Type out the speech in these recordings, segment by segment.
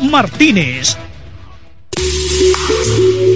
Martínez.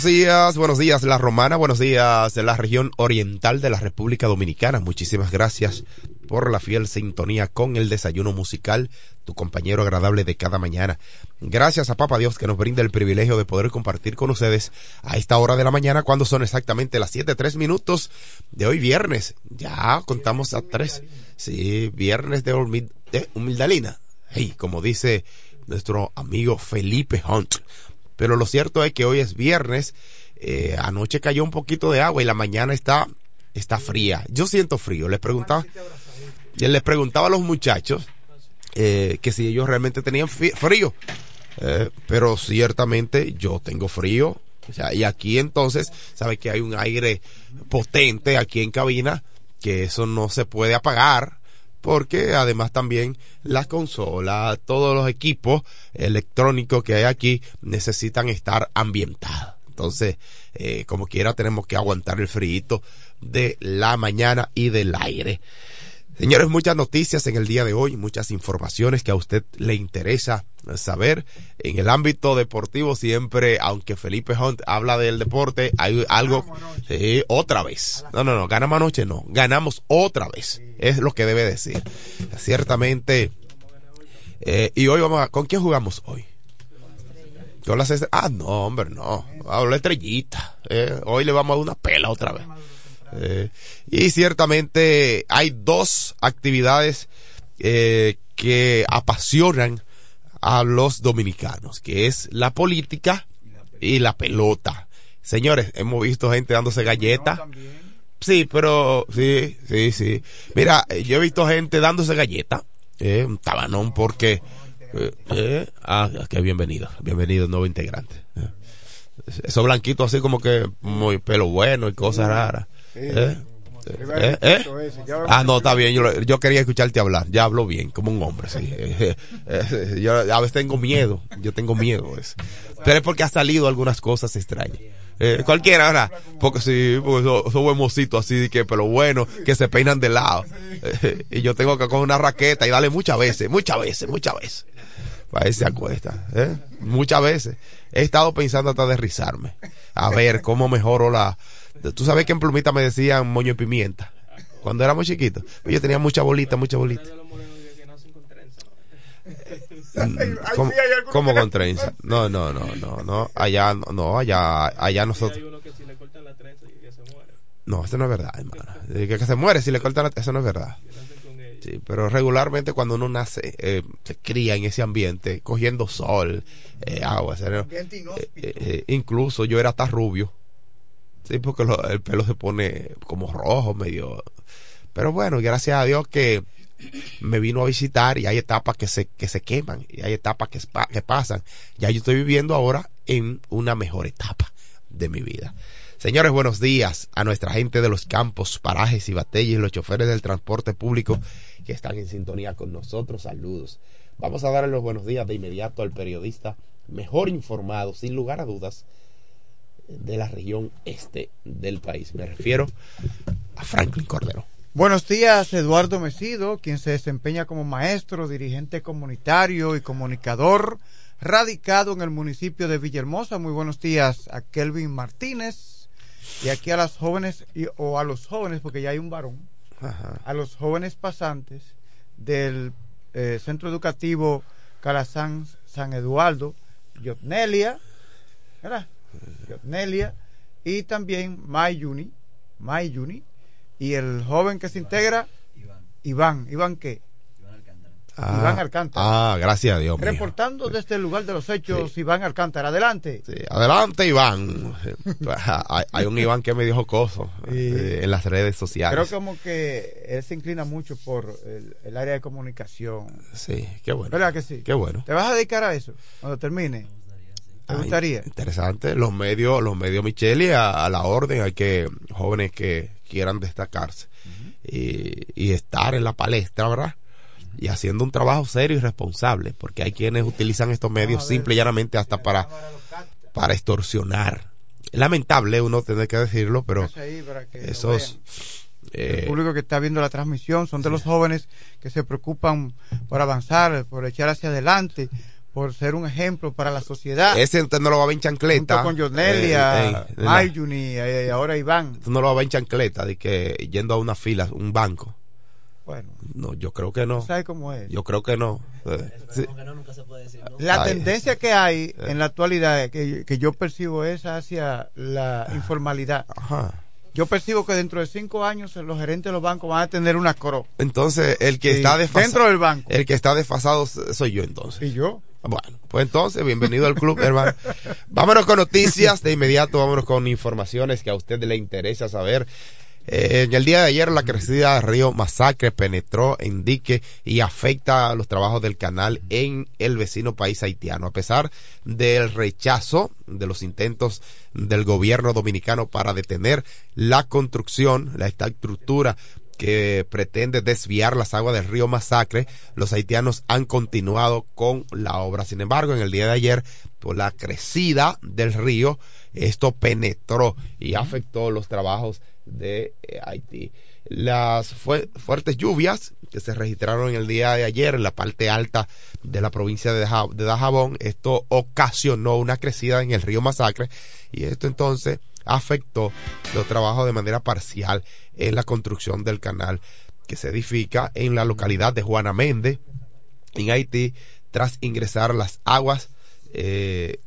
Buenos días, buenos días La Romana, buenos días de la región oriental de la República Dominicana. Muchísimas gracias por la fiel sintonía con el desayuno musical, tu compañero agradable de cada mañana. Gracias a Papa Dios que nos brinda el privilegio de poder compartir con ustedes a esta hora de la mañana cuando son exactamente las siete tres minutos de hoy viernes. Ya contamos a tres. Sí, viernes de, humildalina. Hey, como dice nuestro amigo Felipe Hunt. Pero lo cierto es que hoy es viernes, eh, anoche cayó un poquito de agua y la mañana está, está fría. Yo siento frío. Les preguntaba, les preguntaba a los muchachos eh, que si ellos realmente tenían frío. Eh, pero ciertamente yo tengo frío. O sea, y aquí entonces, sabe que hay un aire potente aquí en cabina, que eso no se puede apagar porque además también las consolas, todos los equipos electrónicos que hay aquí necesitan estar ambientados. Entonces, eh, como quiera, tenemos que aguantar el frío de la mañana y del aire. Señores, muchas noticias en el día de hoy, muchas informaciones que a usted le interesa saber. En el ámbito deportivo siempre, aunque Felipe Hunt habla del deporte, hay algo, otra vez. No, no, no, ganamos anoche, no, ganamos otra vez. Es lo que debe decir. Ciertamente, eh, y hoy vamos a, ¿con quién jugamos hoy? Con las Ah, no, hombre, no. A la estrellita. Eh, hoy le vamos a dar una pela otra vez. Eh, y ciertamente hay dos actividades eh, que apasionan a los dominicanos, que es la política y la pelota. Señores, hemos visto gente dándose galletas. Sí, pero sí, sí, sí. Mira, eh, yo he visto gente dándose galletas, eh, un tabanón porque eh, ah, que bienvenido, bienvenido nuevo integrante. Esos blanquitos así como que muy pelo bueno y cosas raras. ¿Eh? ¿Eh? ¿Eh? Ah, no, está bien. Yo, quería escucharte hablar. Ya hablo bien, como un hombre. Sí. Eh, yo a veces tengo miedo. Yo tengo miedo. es. Pero es porque ha salido algunas cosas extrañas. Eh, cualquiera, ¿verdad? Porque sí, porque son, son buen así, que, pero bueno, que se peinan de lado. Eh, y yo tengo que coger una raqueta y darle muchas veces, muchas veces, muchas veces. Para si se acuesta. ¿eh? Muchas veces. He estado pensando hasta de rizarme. A ver cómo mejoro la. Tú sabes que en Plumita me decían moño y pimienta. Cuando éramos chiquitos. Yo tenía mucha bolita, mucha bolita. ¿Cómo, cómo con trenza? No, no, no, no, no. Allá, no, no, allá, allá nosotros. No, eso no es verdad, hermano. Que, que se muere si le cortan la... Eso no es verdad. Sí, pero regularmente cuando uno nace, eh, se cría en ese ambiente, cogiendo sol, eh, agua. eh, eh, incluso yo era hasta rubio. Sí, porque el pelo se pone como rojo, medio. Pero bueno, gracias a Dios que me vino a visitar y hay etapas que se, que se queman y hay etapas que, que pasan. Ya yo estoy viviendo ahora en una mejor etapa de mi vida. Señores, buenos días a nuestra gente de los campos, parajes y batallas y los choferes del transporte público que están en sintonía con nosotros. Saludos. Vamos a darle los buenos días de inmediato al periodista mejor informado, sin lugar a dudas, de la región este del país. Me refiero a Franklin Cordero. Buenos días, Eduardo Mesido, quien se desempeña como maestro, dirigente comunitario y comunicador, radicado en el municipio de Villahermosa. Muy buenos días a Kelvin Martínez y aquí a las jóvenes, y- o a los jóvenes, porque ya hay un varón, Ajá. a los jóvenes pasantes del eh, Centro Educativo Calazán San Eduardo, Yotnelia, ¿verdad? Yotnelia, y también Mayuni, Mayuni, y el joven que se integra, Iván. ¿Iván qué? Iván Alcántara. Ah, gracias a Dios. Reportando desde el lugar de los hechos, Iván Alcántara. Adelante. Sí, adelante, Iván. hay, hay un Iván que me dijo coso eh, en las redes sociales. Creo como que él se inclina mucho por el, el área de comunicación. Sí, qué bueno. ¿Verdad que sí? Qué bueno. ¿Te vas a dedicar a eso cuando termine? Interesante. Los medios, los medios Micheli a, a la orden. Hay que jóvenes que quieran destacarse y, y estar en la palestra, ¿verdad? Y haciendo un trabajo serio y responsable, porque hay quienes utilizan estos medios simple y llanamente hasta para, para extorsionar. Lamentable uno tener que decirlo, pero que esos eh, el público que está viendo la transmisión son de los jóvenes que se preocupan por avanzar, por echar hacia adelante, por ser un ejemplo para la sociedad. ese usted no lo va a ver en chancleta. junto con Yonelia, eh, eh, Mayuni y ahora Iván. Tú no lo vas a ver en chancleta, de que yendo a una fila, un banco. Bueno, No, yo creo que no. ¿sabes cómo es? Yo creo que no. Eh, sí. La Ay. tendencia que hay en la actualidad que, que yo percibo es hacia la informalidad. Ajá. Yo percibo que dentro de cinco años los gerentes de los bancos van a tener una cro. Entonces, el que Sí, está desfasado. dentro del banco. El que está desfasado soy yo entonces. ¿Y yo? Bueno, pues entonces, bienvenido al club, hermano. Vámonos con noticias, de inmediato vámonos con informaciones que a usted le interesa saber. Eh, en el día de ayer, la crecida del río Masacre penetró en dique y afecta a los trabajos del canal en el vecino país haitiano. A pesar del rechazo de los intentos del gobierno dominicano para detener la construcción, la esta estructura que pretende desviar las aguas del río Masacre, los haitianos han continuado con la obra. Sin embargo, en el día de ayer, por la crecida del río, esto penetró y afectó los trabajos de eh, Haití. Las fuertes lluvias que se registraron en el día de ayer en la parte alta de la provincia de, de Dajabón, esto ocasionó una crecida en el río Masacre y esto entonces afectó los trabajos de manera parcial en la construcción del canal que se edifica en la localidad de Juana Méndez, en Haití, tras ingresar las aguas eh,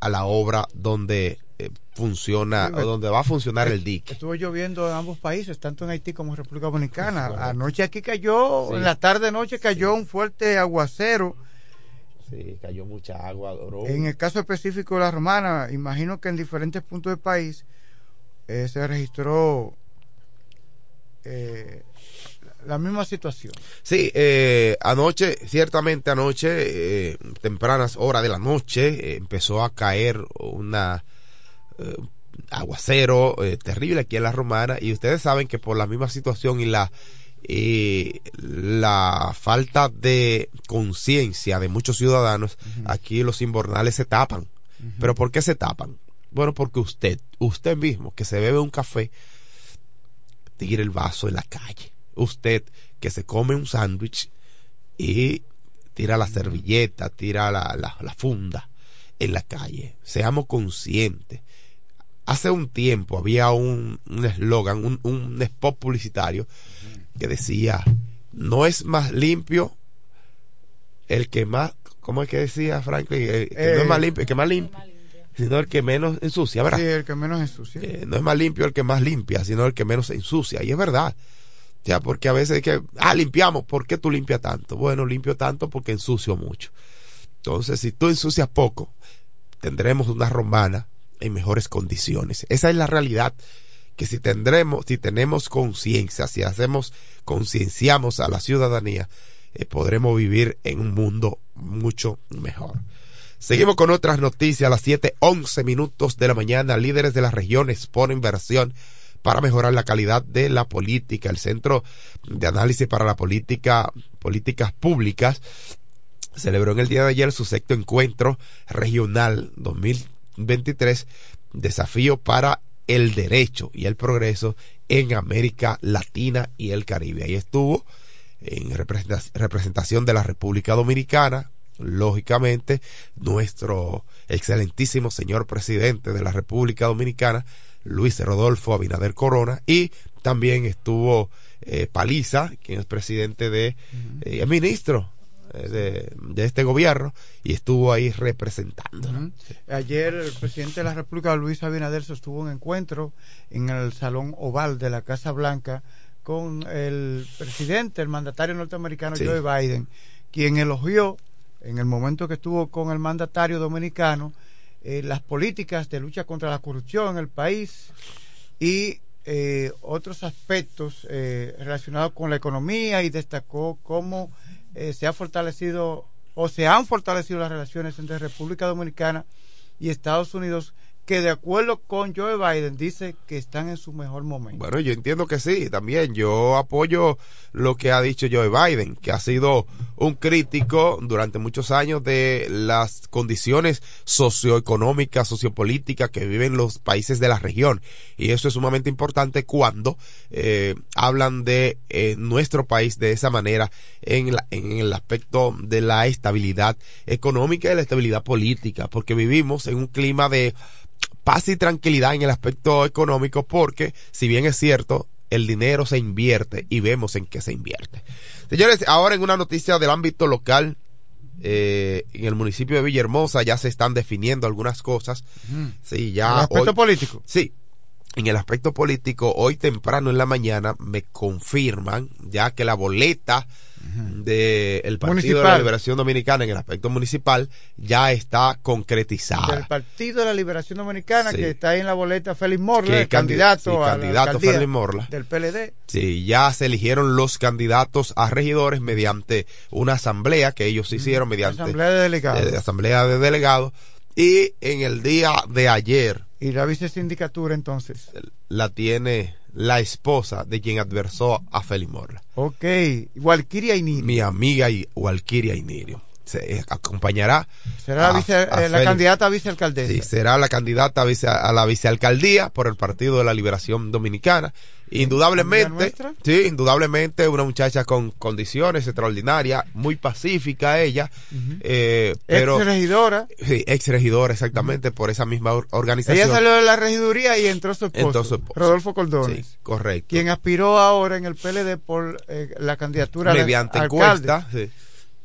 a la obra donde eh, funciona o donde va a funcionar el dique. Estuvo lloviendo en ambos países, tanto en Haití como en República Dominicana. Anoche aquí cayó, en la tarde noche cayó un fuerte aguacero. Cayó mucha agua. En el caso específico de la romana, imagino que en diferentes puntos del país eh, se registró eh, la misma situación. Sí, eh, anoche, ciertamente anoche, eh, tempranas horas de la noche, eh, empezó a caer una aguacero terrible aquí en la Romana y ustedes saben que por la misma situación y la la falta de conciencia de muchos ciudadanos, aquí los invernales se tapan. ¿Pero por qué se tapan? Bueno, porque usted, usted mismo, que se bebe un café, tira el vaso en la calle usted que se come un sándwich y tira la servilleta, tira la, la, funda en la calle. Seamos conscientes. Hace un tiempo había un eslogan, un, un, spot publicitario que decía, no es más limpio el que más, ¿cómo es que decía Franklin? El que no es más eh, limpio, el que más limpio sino el que menos ensucia, ¿verdad? Sí, el que menos ensucia. Eh, no es más limpio el que más limpia, sino el que menos ensucia. Y es verdad. Ya, porque a veces que, ah, limpiamos, ¿por qué tú limpias tanto? Bueno, limpio tanto porque ensucio mucho. Entonces, si tú ensucias poco, tendremos una romana en mejores condiciones. Esa es la realidad. Que si tendremos, si tenemos conciencia, si hacemos, concienciamos a la ciudadanía, eh, podremos vivir en un mundo mucho mejor. Seguimos con otras noticias a las 7:11 minutos de la mañana. Líderes de las regiones ponen inversión para mejorar la calidad de la política. El Centro de Análisis para la Política, Políticas Públicas celebró en el día de ayer su sexto encuentro regional 2023, Desafío para el Derecho y el Progreso en América Latina y el Caribe. Ahí estuvo en representación de la República Dominicana, lógicamente, nuestro excelentísimo señor presidente de la República Dominicana, Luis Rodolfo Abinader Corona y también estuvo eh, Paliza, quien es presidente de, eh, ministro eh, de, este gobierno y estuvo ahí representando. Ayer el presidente de la República, Luis Abinader, sostuvo un encuentro en el Salón Oval de la Casa Blanca con el presidente, el mandatario norteamericano Joe Biden, quien elogió en el momento que estuvo con el mandatario dominicano eh, las políticas de lucha contra la corrupción en el país y eh, otros aspectos eh, relacionados con la economía y destacó cómo se ha fortalecido o se han fortalecido las relaciones entre República Dominicana y Estados Unidos que de acuerdo con Joe Biden dice que están en su mejor momento. Bueno, yo entiendo que sí, también yo apoyo lo que ha dicho Joe Biden, que ha sido un crítico durante muchos años de las condiciones socioeconómicas, sociopolíticas que viven los países de la región. Y eso es sumamente importante cuando eh, hablan de eh, nuestro país de esa manera en, en el aspecto de la estabilidad económica y la estabilidad política, porque vivimos en un clima de paz y tranquilidad en el aspecto económico porque, si bien es cierto, el dinero se invierte y vemos en qué se invierte. Señores, ahora en una noticia del ámbito local, eh, en el municipio de Villahermosa ya se están definiendo algunas cosas. Sí, ya. ¿En el aspecto político? Sí. En el aspecto político, hoy temprano en la mañana me confirman ya que la boleta del Partido de la Liberación Dominicana en el aspecto municipal ya está concretizada. Del Partido de la Liberación Dominicana que está ahí en la boleta Félix Morla, el candidato, candidato Félix Morla. del PLD. Sí, ya se eligieron los candidatos a regidores mediante una asamblea que ellos hicieron mediante asamblea de delegados. De, asamblea de delegados y en el día de ayer y la vicesindicatura entonces la tiene la esposa de quien adversó a Félix Morla. Ok, Walkiria Inirio. Mi amiga y Walkiria Inirio. Se acompañará. Será la, vice- a eh, la candidata a vicealcaldesa. Sí, será la candidata a, vice- a la vicealcaldía por el Partido de la Liberación Dominicana. ¿Amiga Indudablemente, sí, indudablemente una muchacha con condiciones extraordinarias, muy pacífica ella, eh, pero Ex regidora. sí, ex regidora exactamente por esa misma or- organización. Ella salió de la regiduría y entró su esposo, Entró su esposo. Rodolfo Cordones, Sí, correcto. quien aspiró ahora en el PLD por eh, la candidatura mediante alcalde. encuesta, sí,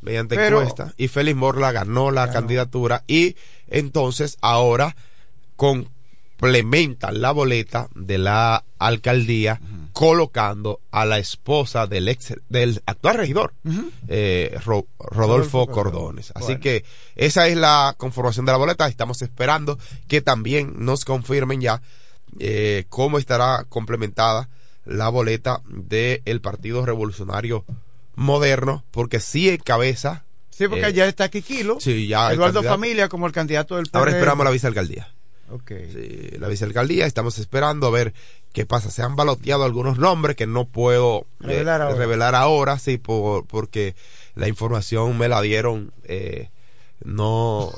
mediante Pero- encuesta, y Félix Morla ganó la candidatura y entonces ahora complementan la boleta de la alcaldía colocando a la esposa del ex del actual regidor eh, Ro- Rodolfo Rodolfo Cordones. Así Bueno. que esa es la conformación de la boleta. Estamos esperando que también nos confirmen ya eh, cómo estará complementada la boleta del Partido Revolucionario Moderno, porque sí encabeza. Sí, porque eh, ya está Kikilo, sí, ya Eduardo. Familia como el candidato del PRD. Ahora esperamos la vicealcaldía. Ok. Sí, la vicealcaldía, estamos esperando a ver qué pasa. Se han baloteado algunos nombres que no puedo eh, Revelar ahora. revelar ahora, sí, por, porque la información me la dieron, eh, no,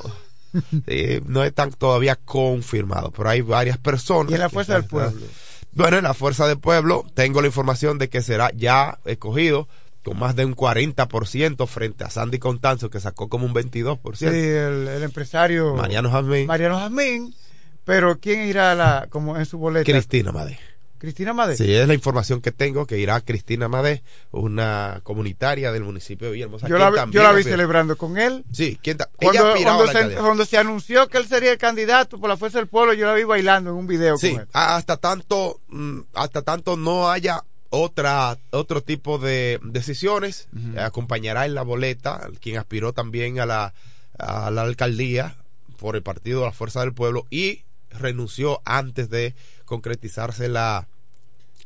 sí, no están todavía confirmado, pero hay varias personas. ¿Y en la Fuerza del Pueblo? Bueno, en la Fuerza del Pueblo tengo la información de que será ya escogido con más de un 40% frente a Sandy Contanzo, que sacó como un 22%. Sí, el, el empresario Mariano Jazmín, Mariano Jazmín. Pero ¿quién irá a la, como en su boleta? Cristina Madé. Cristina Madé. Sí, es la información que tengo, que irá Cristina Madé, una comunitaria del municipio de Villahermosa. yo la, vi- también yo la vi aspira- celebrando con él. Sí, quien ta- Cuando, ella cuando se, cuando se anunció que él sería el candidato por la Fuerza del Pueblo, yo la vi bailando en un video Sí, con él. hasta tanto, mm, hasta tanto no haya otra otro tipo de decisiones, eh, acompañará en la boleta quien aspiró también a la, a la alcaldía por el partido de la Fuerza del Pueblo y renunció antes de concretizarse la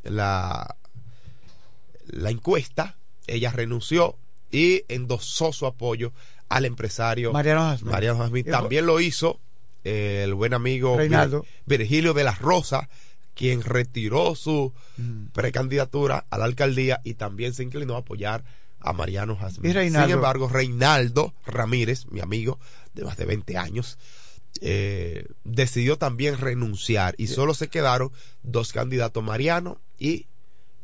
la la encuesta, ella renunció y endosó su apoyo al empresario Mariano. Y- También lo hizo eh, el buen amigo. Vir- Virgilio de la Rosa, quien retiró su Mm. precandidatura a la alcaldía y también se inclinó a apoyar a Mariano Jazmín. Reinaldo. Sin embargo, Reinaldo Ramírez, mi amigo de más de 20 años, eh, decidió también renunciar y solo se quedaron dos candidatos, Mariano y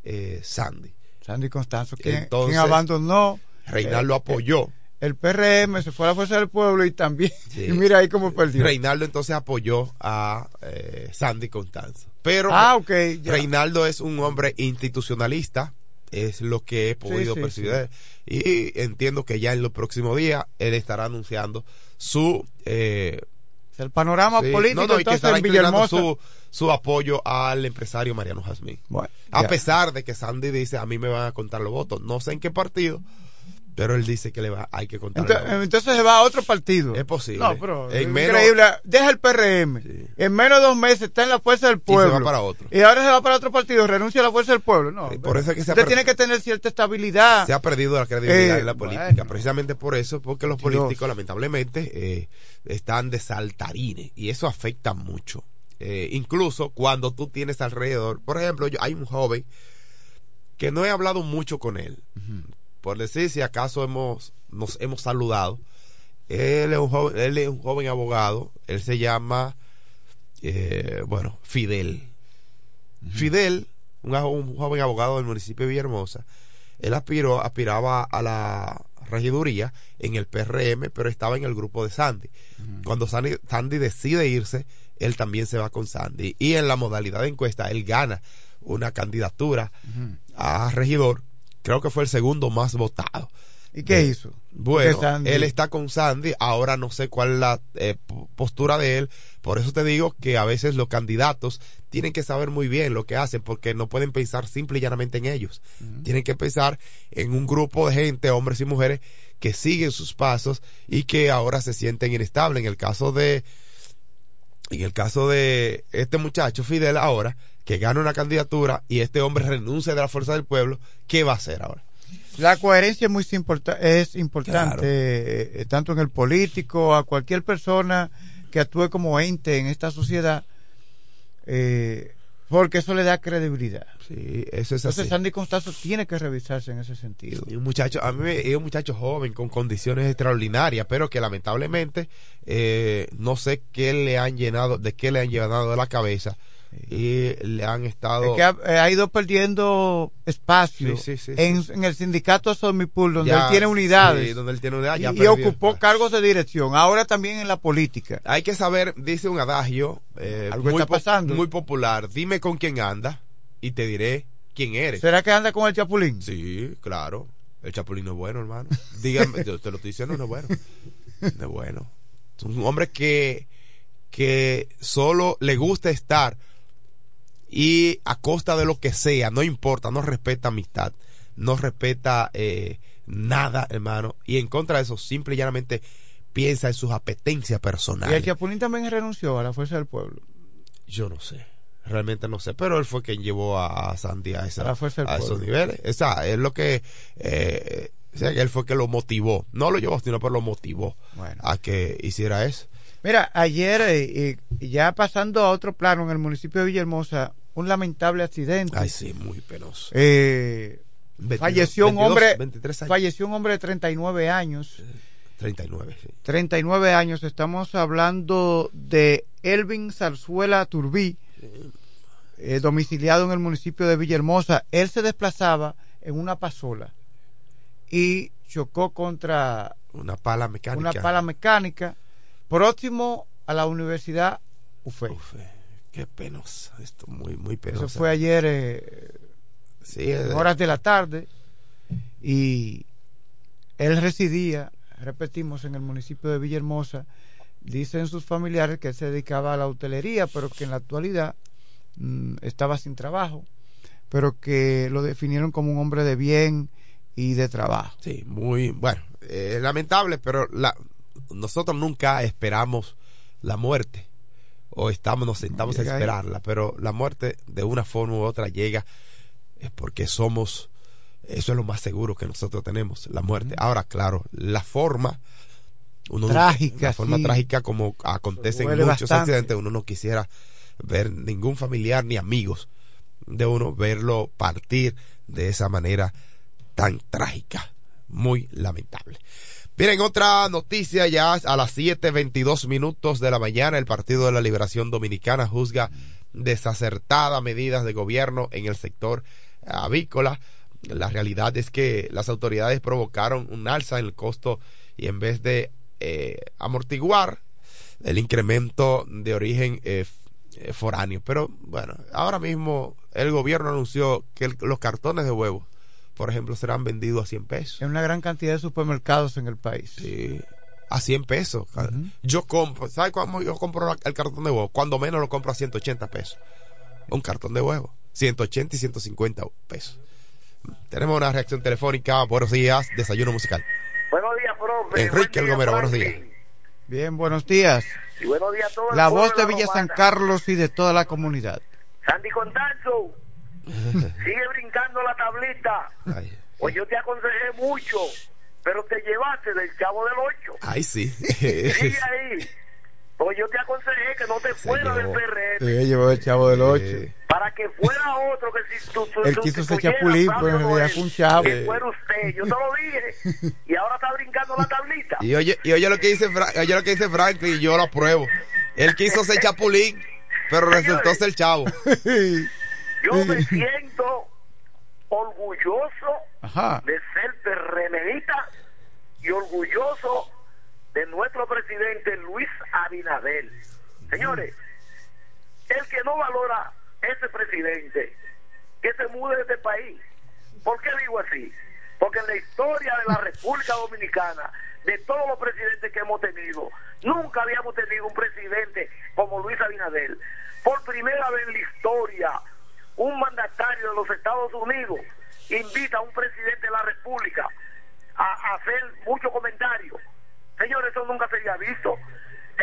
eh, Sandy. Sandy Constanzo, quien, abandonó Reinaldo eh, apoyó. el PRM, se fue a la Fuerza del Pueblo y también. Sí. Y mira ahí cómo perdió. Reinaldo entonces apoyó a eh, Sandy Constanzo. Pero ah. Reinaldo es un hombre institucionalista, es lo que he podido sí, percibir. Y entiendo que ya en los próximos días él estará anunciando su eh, El panorama político no, no, y que estará en su, su apoyo al empresario Mariano Jazmín. Bueno, A pesar de que Sandy dice, a mí me van a contar los votos. No sé en qué partido, pero él dice que le va, hay que contar Entonces, votos. entonces se va a otro partido. Es posible. No, pero En es menos- increíble. Deja el PRM. Sí. En menos de dos meses está en la fuerza del se pueblo. va para otro. Y ahora se va para otro partido, renuncia a la fuerza del pueblo. No, Sí, por eso es que se ha usted tiene que tener cierta estabilidad. se ha perdido la credibilidad Eh, en la política. bueno. Precisamente por eso, porque los Dios. políticos lamentablemente eh, están de saltarines y eso afecta mucho. Eh, incluso cuando tú tienes alrededor, por ejemplo, yo, hay un joven que no he hablado mucho con él, por decir si acaso hemos nos hemos saludado. Él es un joven, él es un joven abogado, él se llama, eh, bueno, Fidel. Fidel, un, jo- un joven abogado del municipio de Villahermosa, él aspiró, aspiraba a la regiduría en el PRM, pero estaba en el grupo de Sandy. Cuando Sandy, Sandy decide irse, él también se va con Sandy. Y en la modalidad de encuesta, él gana una candidatura a regidor. Creo que fue el segundo más votado. ¿Y qué Eh, hizo? Bueno, él está con Sandy, ahora no sé cuál es la eh, po- postura de él, por eso te digo que a veces los candidatos tienen que saber muy bien lo que hacen, porque no pueden pensar simple y llanamente en ellos, tienen que pensar en un grupo de gente, hombres y mujeres, que siguen sus pasos y que ahora se sienten inestables. En el caso de, en el caso de este muchacho Fidel ahora, que gana una candidatura y este hombre renuncia de la fuerza del pueblo, ¿qué va a hacer ahora? La coherencia es muy importa- es importante, Claro. eh, tanto en el político, a cualquier persona que actúe como ente en esta sociedad. eh, porque eso le da credibilidad. Sí, eso es así. Entonces Sandy Constanzo tiene que revisarse en ese sentido. Y un muchacho, a mí es un muchacho joven con condiciones extraordinarias, pero que lamentablemente eh, no sé qué le han llenado, de qué le han llenado de la cabeza y le han estado Es que ha, eh, ha ido perdiendo espacio Sí, sí, sí, en, el sindicato Somipul, donde Ya, él tiene unidades donde él tiene unidades, y, ya y perdió ocupó cargos de dirección. Ahora también en la política. Hay que saber, dice un adagio eh, Algo muy, está po- pasando. muy popular, dime con quién anda y te diré quién eres. ¿Será que anda con el Chapulín? Sí, claro. El Chapulín no es bueno, hermano. Dígame, yo te lo estoy diciendo, no es bueno. No es bueno. Es un hombre que, que solo le gusta estar y a costa de lo que sea, no importa, no respeta amistad, no respeta eh, nada, hermano. Y en contra de eso, simple y llanamente piensa en sus apetencias Y el personales. Chapulín también renunció a la fuerza del pueblo. Yo no sé. Realmente no sé, pero él fue quien llevó a, a Sandy a, esa- esos niveles. Esa es lo que, eh, o sea, que él fue que lo motivó. No lo llevó, sino pero lo motivó Bueno. a que hiciera eso. Mira, ayer, eh, y ya pasando a otro plano, en el municipio de Villahermosa, un lamentable accidente. Ay, sí, muy penoso. Eh, 22, falleció un 22, hombre 23 años. falleció un hombre de 39 años 39, sí. 39 años estamos hablando de Elvin Zarzuela Turbí eh, domiciliado en el municipio de Villahermosa él se desplazaba en una pasola y chocó contra Una pala mecánica. una pala mecánica próximo a la universidad UFE Uf, eh, qué penoso. Esto muy, muy eso penoso. fue ayer eh, Sí, en eh, horas de la tarde y él residía, repetimos, en el municipio de Villahermosa. Dicen sus familiares que él se dedicaba a la hotelería, pero que en la actualidad mm, estaba sin trabajo, pero que lo definieron como un hombre de bien y de trabajo. Sí, muy bueno, eh, lamentable, pero la, nosotros nunca esperamos la muerte o estamos nos sentamos a ahí. esperarla, pero la muerte de una forma u otra llega es porque somos eso es lo más seguro que nosotros tenemos, la muerte. Ahora, claro, la forma uno Trágica, la forma sí. trágica como acontece en muchos bastante. accidentes, uno no quisiera ver ningún familiar ni amigos de uno verlo partir de esa manera tan trágica. Muy lamentable. Miren, otra noticia ya a las 7.22 minutos de la mañana, el Partido de la Liberación Dominicana juzga desacertada medidas de gobierno en el sector avícola. La realidad es que las autoridades provocaron un alza en el costo y en vez de eh, amortiguar el incremento de origen eh, eh, foráneo. Pero bueno, ahora mismo el gobierno anunció que los cartones de huevos, por ejemplo, serán vendidos a 100 pesos. En una gran cantidad de supermercados en el país. Sí, a 100 pesos. Yo compro, ¿sabes cuándo yo compro el cartón de huevo? Cuando menos lo compro a 180 pesos. Un cartón de huevo. 180 y 150 pesos. Tenemos una reacción telefónica. Buenos días, desayuno musical. Buenos días, profe. Enrique Buen día, Algomero, buenos Franklin. Bien, buenos días. Y buenos días a todos. La voz de Villa San Carlos y de toda la comunidad. Sandy Contanzo, sigue brincando la tablita. Ay, Pues yo te aconsejé mucho, pero te llevaste del chavo del 8. ay, sí. Sigue ahí. Pues yo te aconsejé que no te fueras del. PRM Sí, llevó el chavo del 8. Eh, para que fuera otro que si tú, tú- Él quiso ser chapulín, pero en realidad fue un chavo. Que fuera usted. Yo te lo dije. Y ahora está brincando la tablita. y, oye, y oye lo que dice Fra- oye lo que dice Franklin y yo lo apruebo. Él quiso ser chapulín, pero resultó ser chavo. Yo me siento orgulloso Ajá. de ser PRMista y orgulloso de nuestro presidente Luis Abinader. Señores, el que no valora ese presidente, que se mude de este país. ¿Por qué digo así? Porque en la historia de la República Dominicana, de todos los presidentes que hemos tenido, nunca habíamos tenido un presidente como Luis Abinader. Por primera vez en la historia, un mandatario de los Estados Unidos invita a un presidente de la República a, a hacer muchos comentarios. Señores, eso nunca se había visto.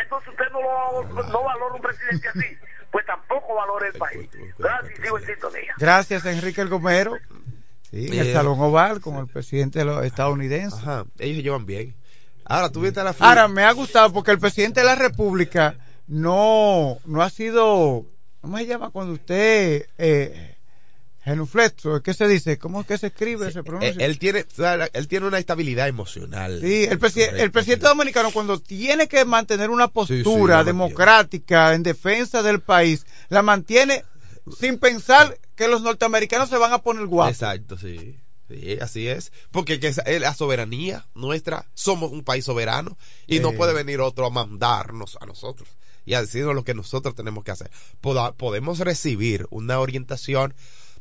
Entonces usted no, lo, no valora un presidente así, pues tampoco valora el país. Gracias sigo en sintonía. Gracias, Enrique El Gomero. Sí, en el Salón Oval con el presidente de los estadounidenses. Ajá, ellos se llevan bien. Ahora, tú viste a la Ahora, me ha gustado porque el presidente de la República no, no ha sido ¿Cómo se llama cuando usted... Eh, genuflexo, ¿qué se dice? ¿Cómo es que se escribe? se Eh, pronuncia? él tiene, él tiene una estabilidad emocional. Sí, el, presi- Correcto, el presidente sí. dominicano cuando tiene que mantener una sí, postura democrática en defensa del país, la mantiene sin pensar que los norteamericanos se van a poner guapos. Exacto, sí. Sí, así es. Porque que es la soberanía nuestra, somos un país soberano y no Sí. puede venir otro a mandarnos a nosotros y a decirnos lo que nosotros tenemos que hacer. Podemos recibir una orientación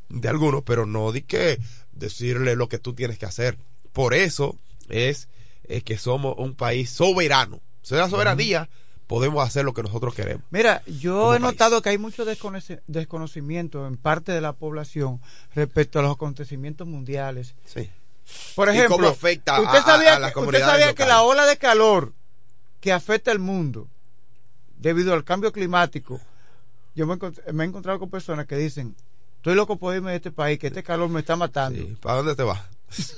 de algunos, pero no de que decirle lo que tú tienes que hacer. Por eso es, eh, que somos un país soberano. Es la soberanía, podemos hacer lo que nosotros queremos. Mira, yo he país. notado que hay mucho desconocimiento en parte de la población respecto a los acontecimientos mundiales. Sí. Por ¿Y ejemplo, cómo afecta usted a- sabía, a las que, usted sabía que la ola de calor que afecta al mundo debido al cambio climático, yo me, me he encontrado con personas que dicen, estoy loco por irme de este país, que este calor me está matando. Sí. ¿Para dónde te vas?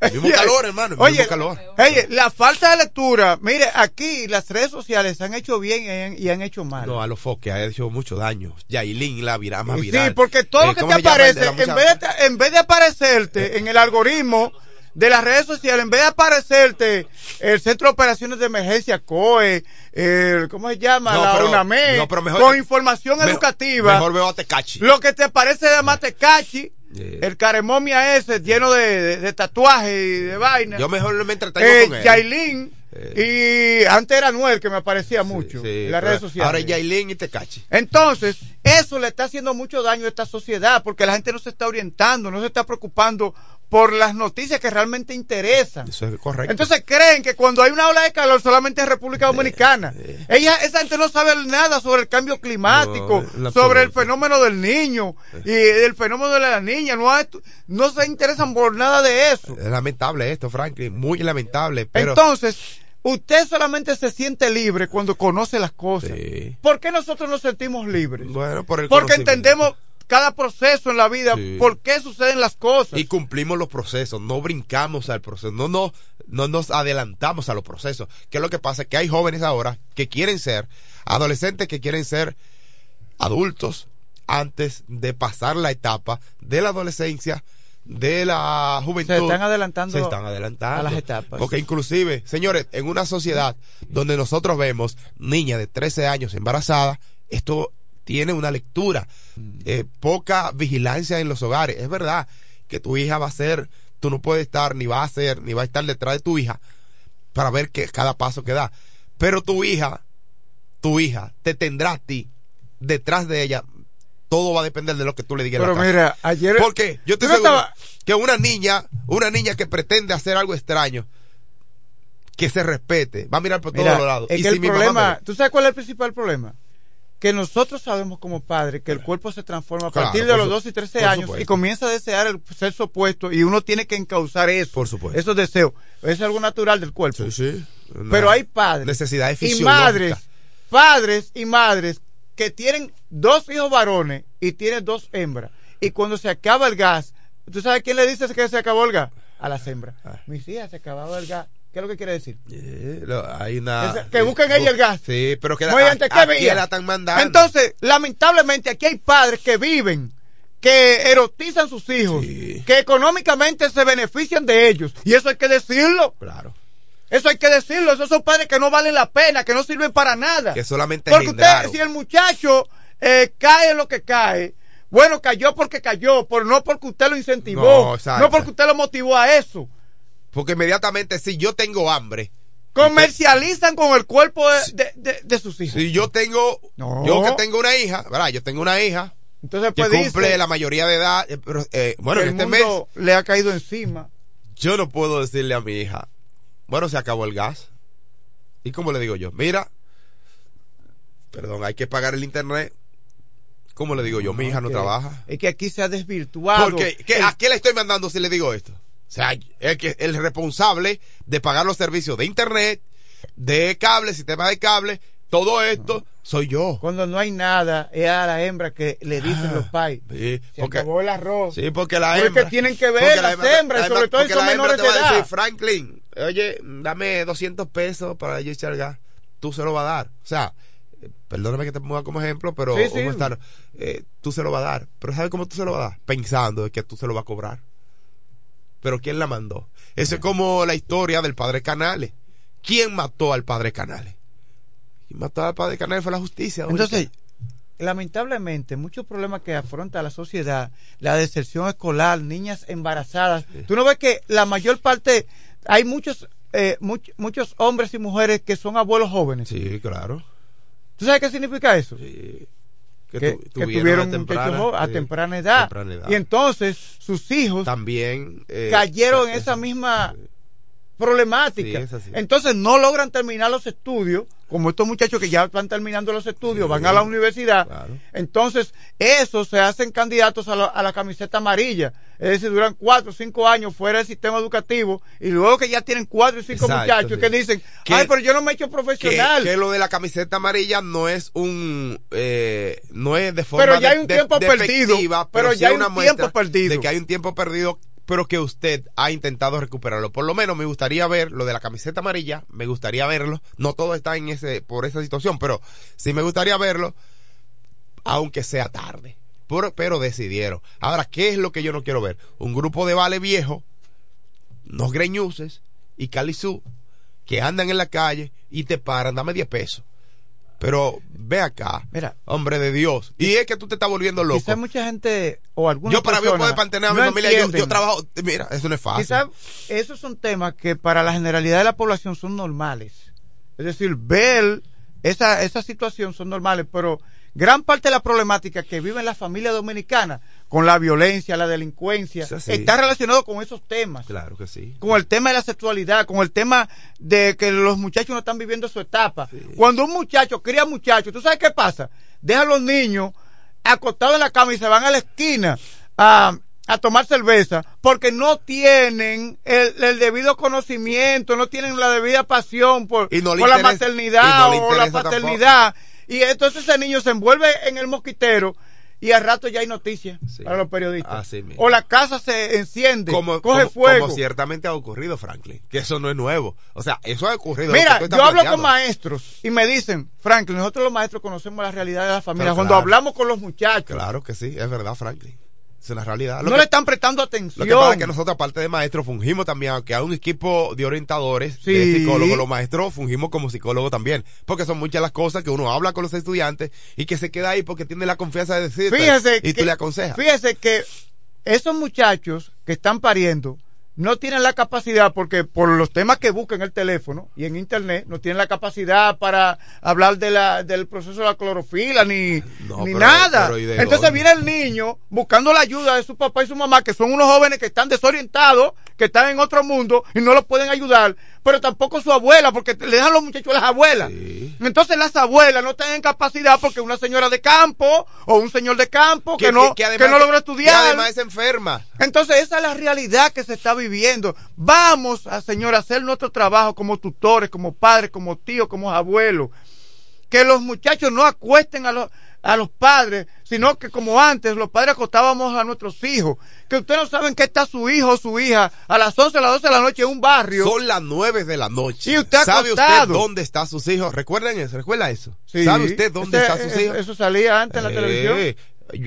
El mismo calor, hermano. El Oye, mismo calor. oye, la falta de lectura, mire, aquí las redes sociales han hecho bien y han, y han hecho mal. No, a los foques ha hecho mucho daño. Yailin, la viral, más Sí, viral. porque todo Eh, lo que ¿cómo te aparece, en vez, de, en vez de aparecerte en el algoritmo de las redes sociales, en vez de aparecerte el Centro de Operaciones de Emergencia, COE, el, ¿cómo se llama? No, la pero- UNAMED, no, pero mejor- con información Mejor- educativa. Mejor veo a Tecachi. Lo que te parece de Matecachi, Yeah. el caremomia ese lleno de, de, de tatuajes y de vaina. Yo mejor me entretengo Eh, con él. Yailin, y antes era Noel que me aparecía mucho Sí, en las redes sociales. Ahora es Yailin y Tecachi. Entonces, eso le está haciendo mucho daño a esta sociedad porque la gente no se está orientando, no se está preocupando por las noticias que realmente interesan. Eso es correcto. Entonces creen que cuando hay una ola de calor solamente es República Dominicana. Ella, esa gente no sabe nada sobre el cambio climático, No, sobre el fenómeno del niño y el fenómeno de la niña. No, se interesan por nada de eso. es lamentable esto, Franklin. Muy lamentable. Pero Entonces, usted solamente se siente libre cuando conoce las cosas. Sí. ¿Por qué nosotros nos sentimos libres? bueno, por el Porque entendemos cada proceso en la vida, Sí. por qué suceden las cosas. Y cumplimos los procesos, no brincamos al proceso, no, no, no nos adelantamos a los procesos. ¿Qué es lo que pasa? Que hay jóvenes ahora que quieren ser, adolescentes que quieren ser adultos antes de pasar la etapa de la adolescencia, de la juventud. Se están adelantando Se están adelantando. a las etapas. Porque inclusive, señores, en una sociedad donde nosotros vemos niña de 13 años embarazada, esto tiene una lectura, Mm. eh, poca vigilancia en los hogares. Es verdad que tu hija va a ser, tú no puedes estar, ni va a ser, ni va a estar detrás de tu hija para ver que cada paso que da. Pero tu hija, tu hija, te tendrá a ti detrás de ella. Todo va a depender de lo que tú le digas. Pero mira, ayer... Porque yo te Yo no seguro estaba- que una niña, una niña que pretende hacer algo extraño, que se respete, va a mirar por todos los lados. es Y que si el problema, me- ¿tú sabes cuál es el principal problema? Que nosotros sabemos como padres que el cuerpo se transforma a Claro, partir de los su- 12 y 13 por años supuesto. y comienza a desear el sexo opuesto y uno tiene que encauzar eso. Por supuesto. Esos deseos. Es algo natural del cuerpo. Sí, sí. Pero hay padres Necesidades y madres, padres y madres que tienen dos hijos varones y tienen dos hembras. Y cuando se acaba el gas, ¿tú sabes quién le dice que se acabó el gas? A las hembras. Ah. Mis hijas, se acababa el gas. ¿Qué es lo que quiere decir? Eh, lo- hay una. Ese- que busquen ella el gas. Sí, pero que la, a-. Entonces, lamentablemente aquí hay padres que viven, que erotizan sus hijos, Sí. que económicamente se benefician de ellos. Y eso hay que decirlo. Claro. Eso hay que decirlo. Esos son padres que no valen la pena, que no sirven para nada. Que solamente Porque usted, si el muchacho eh, cae en lo que cae, bueno, cayó porque cayó, pero no porque usted lo incentivó, No, no, porque usted lo motivó a eso. Porque inmediatamente, si yo tengo hambre, Comercializan con el cuerpo de, de- de- de sus hijos. si yo tengo. No. Yo que tengo una hija, ¿verdad? Yo tengo una hija Entonces, que pues cumple dice la mayoría de edad. eh, pero, eh, bueno, que en este mes, le ha caído encima. yo no puedo decirle a mi hija, bueno, se acabó el gas. ¿Y cómo le digo yo? Mira, perdón, hay que pagar el internet. ¿Cómo le digo yo? Mi hija no que- trabaja. Es que aquí se ha desvirtuado. Porque, ¿qué- el- ¿a qué le estoy mandando si le digo esto? O sea, el, que, el responsable de pagar los servicios de internet, de cable, sistema de cable, todo esto, soy yo. Cuando no hay nada, es a la hembra que le dicen los pais. Sí, Se porque, acabó el arroz. sí, porque la Porque hembra. tienen que ver porque la las hembra- hembras, la sobre todo porque son menores de edad. decir, Franklin, oye, dame 200 pesos para yo echar gas. Tú se lo vas a dar. O sea, perdóname que te ponga como ejemplo, pero Sí, sí. estar, eh, tú se lo vas a dar. Pero ¿sabes cómo tú se lo vas a dar? Pensando que tú se lo vas a cobrar. Pero ¿quién la mandó? Eso es como la historia del padre Canales. ¿Quién mató al padre Canales? Quien mató al padre Canales fue la justicia. Entonces, lamentablemente, muchos problemas que afronta la sociedad, la deserción escolar, niñas embarazadas. Tú no ves que la mayor parte, hay muchos, eh, much- muchos hombres y mujeres que son abuelos jóvenes. Sí, claro. ¿Tú sabes qué significa eso? Sí. Que, tu- que tuvieron temprana, jo- a sí, temprana edad. temprana edad. Y entonces sus hijos También eh, cayeron en eh, esa misma problemática. Sí. Entonces no logran terminar los estudios, como estos muchachos que ya están terminando los estudios, Sí, van a la universidad. claro. Entonces, esos se hacen candidatos a la, a la camiseta amarilla. Es decir, duran cuatro o cinco años fuera del sistema educativo y luego que ya tienen cuatro y cinco Exacto, muchachos sí. que dicen, Que- ay, pero yo no me he hecho que, profesional. que lo de la camiseta amarilla no es un eh, no es de forma Pero ya hay un de- tiempo perdido, pero sí ya hay una un tiempo perdido. de que hay un tiempo perdido pero que usted ha intentado recuperarlo. Por lo menos me gustaría ver lo de la camiseta amarilla me gustaría verlo. No todo está en ese por esa situación pero sí me gustaría verlo aunque sea tarde. Pero decidieron. Ahora qué es lo que yo no quiero ver un grupo de vale viejo unos greñuces y calizú que andan en la calle y te paran, dame 10 pesos. Pero ve acá, Mira. hombre de Dios. Y es que tú te estás volviendo loco. Quizás mucha gente o alguna Yo para mí poder mantener a mi familia, yo, yo trabajo, mira, eso no es fácil. Quizás esos son temas que para la generalidad de la población son normales. Es decir, ver esa, esa situación son normales, pero gran parte de la problemática que viven las familias dominicanas con la violencia, la delincuencia, Es está relacionado con esos temas. Claro que sí. Con el tema de la sexualidad, con el tema de que los muchachos no están viviendo su etapa. Cuando un muchacho cría muchachos, ¿tú sabes qué pasa? Deja a los niños acostados en la cama y se van a la esquina a, a tomar cerveza porque no tienen el, el debido conocimiento, no tienen la debida pasión por, no por la maternidad no o la paternidad. Y entonces ese niño se envuelve en el mosquitero y al rato ya hay noticias Sí. para los periodistas. Así mismo. o la casa se enciende, Como, coge como- fuego. como ciertamente ha ocurrido, Franklin. Que eso no es nuevo. O sea, eso ha ocurrido. Mira, yo hablo con maestros y me dicen, Franklin, nosotros los maestros conocemos la realidad de la familia. Pero Cuando hablamos con los muchachos, Claro que sí, es verdad, Franklin. Es una realidad. Lo no que- le están prestando Lo atención. que pasa es que nosotros, aparte de maestros, fungimos también, aunque hay un equipo de orientadores, de Sí. psicólogos, los maestros fungimos como psicólogos también, porque son muchas las cosas que uno habla con los estudiantes y que se queda ahí porque tiene la confianza de decir Fíjese y que, tú le aconsejas. Fíjese que esos muchachos que están pariendo no tienen la capacidad, porque por los temas que buscan en el teléfono y en internet, no tienen la capacidad para hablar de la, del proceso de la clorofila ni, No, ni pero- nada. pero ¿y de Entonces dónde? viene el niño buscando la ayuda de su papá y su mamá, que son unos jóvenes que están desorientados, que están en otro mundo y no los pueden ayudar, pero tampoco su abuela, porque le dejan los muchachos a las abuelas. Sí. Entonces las abuelas no tienen capacidad porque una señora de campo o un señor de campo que, no, que, además- no logra que estudiar. además es enferma. Entonces esa es la realidad que se está viviendo. Vamos a, señor, a hacer nuestro trabajo como tutores, como padres, como tíos, como abuelos. Que los muchachos no acuesten a los, a los padres, sino que como antes los padres acostábamos a nuestros hijos. Que ustedes no saben que está su hijo o su hija a las 11, a las 12 de la noche en un barrio. Son las nueve de la noche. Y usted ¿Sabe usted dónde están sus hijos? ¿Recuerdan eso? ¿Recuerda eso? Sí. ¿Sabe usted dónde Ese- están sus hijos? Eso salía antes en la Eh, televisión.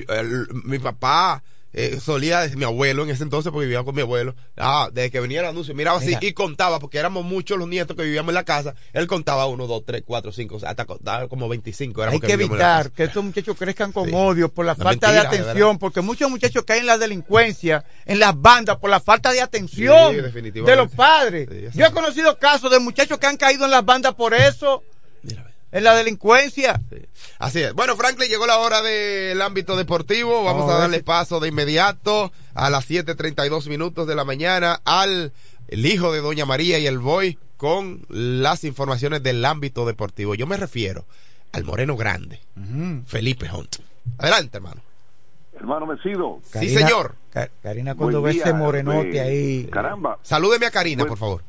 yo- el- mi papá eh, solía decir, mi abuelo en ese entonces, porque vivía con mi abuelo, ah, desde que venía el anuncio, miraba así y contaba, porque éramos muchos los nietos que vivíamos en la casa, él contaba uno, dos, tres, cuatro, cinco, hasta contaba como 25. éramos Hay que la evitar que estos muchachos crezcan con Sí. odio por la falta mentira, de atención, porque muchos muchachos caen en la delincuencia, en las bandas, por la falta de atención Sí, de los padres. Sí, Yo he conocido casos de muchachos que han caído en las bandas por eso, Mira. En la delincuencia. Sí. Así es. Bueno, Franklin, llegó la hora del ámbito deportivo. Vamos a darle paso de inmediato a las 7.32 minutos de la mañana al el hijo de Doña María y el boy con las informaciones del ámbito deportivo. Yo me refiero al moreno grande, Felipe Hunt. Adelante, hermano. Hermano Mesido, Sí, señor. Karina, cuando ve ese morenote eh, ahí. Caramba, Salúdeme a Karina, por favor.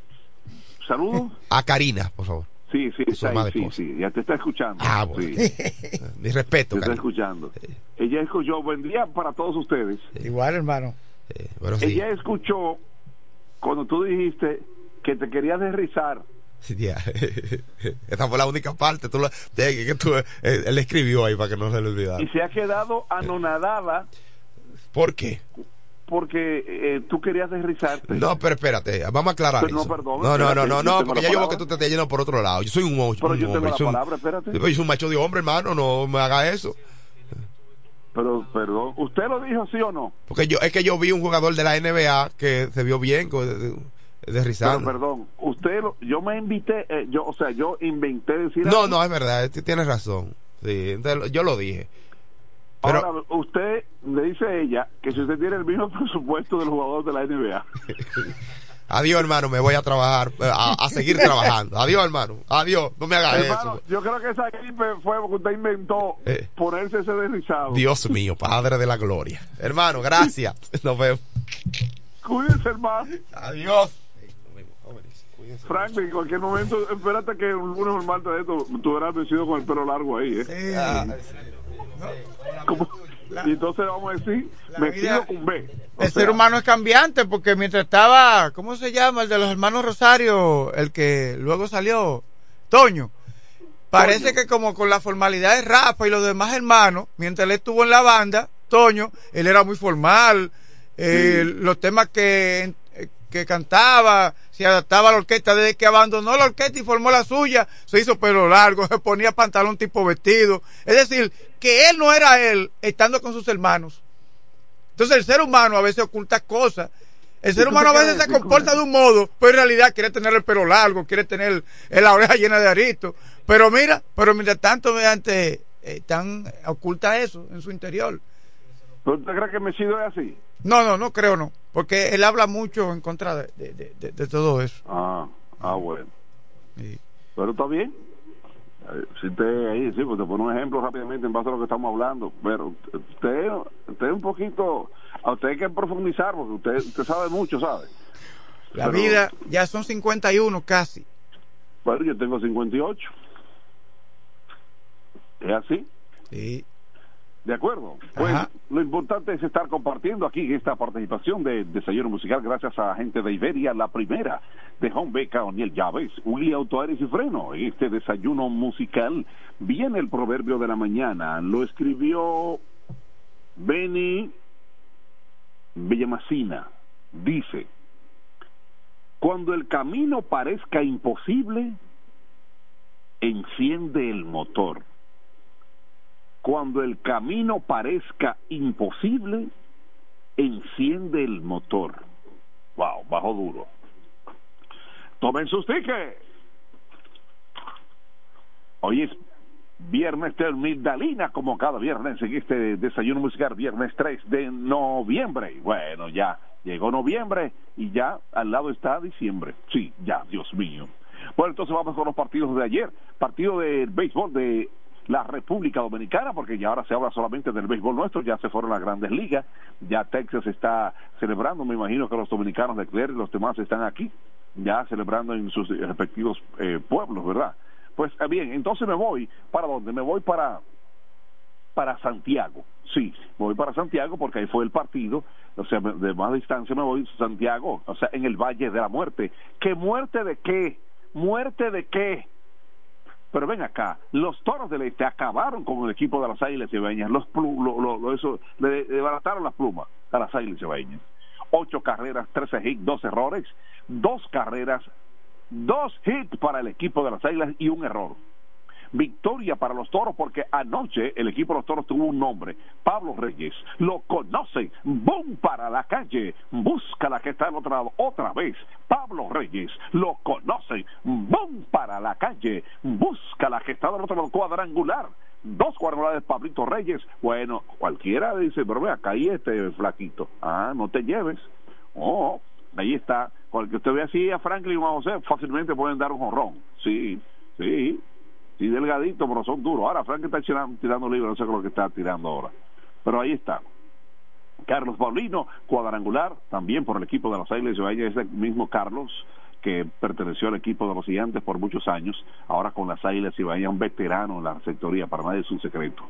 saludos. A Karina, por favor. Sí, sí, está ahí, sí, sí, ya te está escuchando. Ah, bueno. Sí, Mi respeto, te está escuchando. Ella escuchó, buen día para todos ustedes. Igual, hermano. Eh, bueno, sí. Ella escuchó cuando tú dijiste que te querías derrizar Ya. Esa fue la única parte. Tú la- de- que tú- eh, él escribió ahí para que no se le olvidara. Y se ha quedado anonadada ¿Por qué? Porque eh, tú querías desrizarte. No, pero espérate, vamos a aclarar Pero no, perdón, no, no, no, no, no, porque ya yo veo que tú te estás yendo por otro lado. Yo soy un, un Pero yo tengo hombre, la soy un- palabra, espérate. Yo soy un macho de hombre, hermano, no me haga eso. Pero, perdón, ¿usted lo dijo sí o no? Porque yo es que yo vi un jugador de la NBA que se vio bien con- de, de Pero, perdón, usted, lo- yo me invité, eh, yo, o sea, yo inventé decir No, algo. no, es verdad, t- tienes razón. Sí, entonces, yo lo dije. Pero Ahora, usted le dice a ella que si usted tiene el mismo presupuesto del jugador de la NBA. adiós, hermano, me voy a trabajar, a, a seguir trabajando. Adiós, hermano. Adiós, no me hagas Hermano, eso. yo creo que esa gripe fue porque usted inventó Eh. ponerse ese deslizado. Dios mío, Padre de la Gloria. Hermano, gracias. Nos vemos. Cuídense, hermano. Adiós. Franklin, en cualquier momento, espérate que un lunes de esto, tú verás vestido con el pelo largo ahí, ¿eh? Ah, Y entonces vamos a decir, con B. O El sea, ser humano es cambiante porque mientras estaba, ¿cómo se llama? El de los hermanos Rosario, el que luego salió, Toño. Parece Toño. que como con la formalidad de Rafa y los demás hermanos, mientras él estuvo en la banda, Toño, él era muy formal, eh, los temas que, que cantaba, se adaptaba a la orquesta, desde que abandonó la orquesta y formó la suya, se hizo pelo largo, se ponía pantalón tipo vestido. Es decir, que él no era él estando con sus hermanos. Entonces el ser humano a veces oculta cosas. El ser tú humano a veces se comporta de un modo, pero en realidad quiere tener el pelo largo, quiere tener la oreja llena de aritos. Pero mira, pero mientras tanto, mediante, eh, están oculta eso en su interior. ¿pero ¿Usted cree que Mechido es así? No, no, no creo no, porque él habla mucho en contra de, de- de- todo eso. Ah, ah, bueno. Sí. Pero está bien. Eh, Si te ahí, sí, pues te pone un ejemplo rápidamente en base a lo que estamos hablando. Pero usted, usted un poquito, a usted hay que profundizar porque usted, usted sabe mucho, ¿sabe? La Pero- vida ya son 51 casi. Bueno, yo tengo 58. ¿Es así? Sí. ¿De acuerdo? Pues Ajá. lo importante es estar compartiendo aquí esta participación de Desayuno Musical gracias a gente de Iberia, la primera de Home Beca, O'Neill Llaves, Willy Autoares y Freno. En Este desayuno musical viene el proverbio de la mañana. Lo escribió Benny Villamacina. Dice, cuando el camino parezca imposible, enciende el motor. Cuando el camino parezca imposible, enciende el motor. Wow, bajo duro. Tomen sus tickets. Hoy es viernes de Migdalina, como cada viernes en este desayuno musical, viernes 3 de noviembre. Bueno, ya llegó noviembre y ya al lado está diciembre. Sí, ya, Dios mío. Bueno, entonces vamos con los partidos de ayer. Partido del béisbol de la República Dominicana, porque ya ahora se habla solamente del béisbol nuestro, ya se fueron las grandes ligas, ya Texas está celebrando, me imagino que los dominicanos de Clear y los demás están aquí, ya celebrando en sus respectivos eh, pueblos, ¿verdad? Pues eh, bien, entonces me voy, ¿para dónde? Me voy para para Santiago. Sí, me voy para Santiago porque ahí fue el partido, o sea, de más distancia me voy a Santiago, o sea, en el Valle de la Muerte. ¿Qué muerte de qué? ¿Muerte de qué? Pero ven acá, los toros del este acabaron con el equipo de las águilas cibaeñas, los plu- lo, eso, le desbarataron las plumas a las águilas cibaeñas. Ocho carreras, trece hits, dos errores, dos carreras, dos hits para el equipo de las águilas y un error. Victoria para los toros porque anoche el equipo de los toros tuvo un nombre, Pablo Reyes. Lo conocen, boom para la calle, búscala que está al otro lado otra vez. Pablo Reyes, lo conocen, boom para la calle, búscala que está del otro lado cuadrangular. Dos cuadrangulares Pablito Reyes. Bueno, cualquiera dice, pero ve acá este flaquito. Ah, no te lleves. Oh, ahí está. Cualquier usted ve así a Franklin o a José, fácilmente pueden dar un jorrón. Sí, sí. Sí, delgadito, pero son duros. Ahora Frank está tirando, tirando libre, no sé es lo que está tirando ahora. Pero ahí está. Carlos Paulino, cuadrangular, también por el equipo de los Águilas Cibaeñas, ese mismo Carlos que perteneció al equipo de los gigantes por muchos años, ahora con las Águilas Cibaeñas, un veterano en la sectoría, para nadie es un secreto.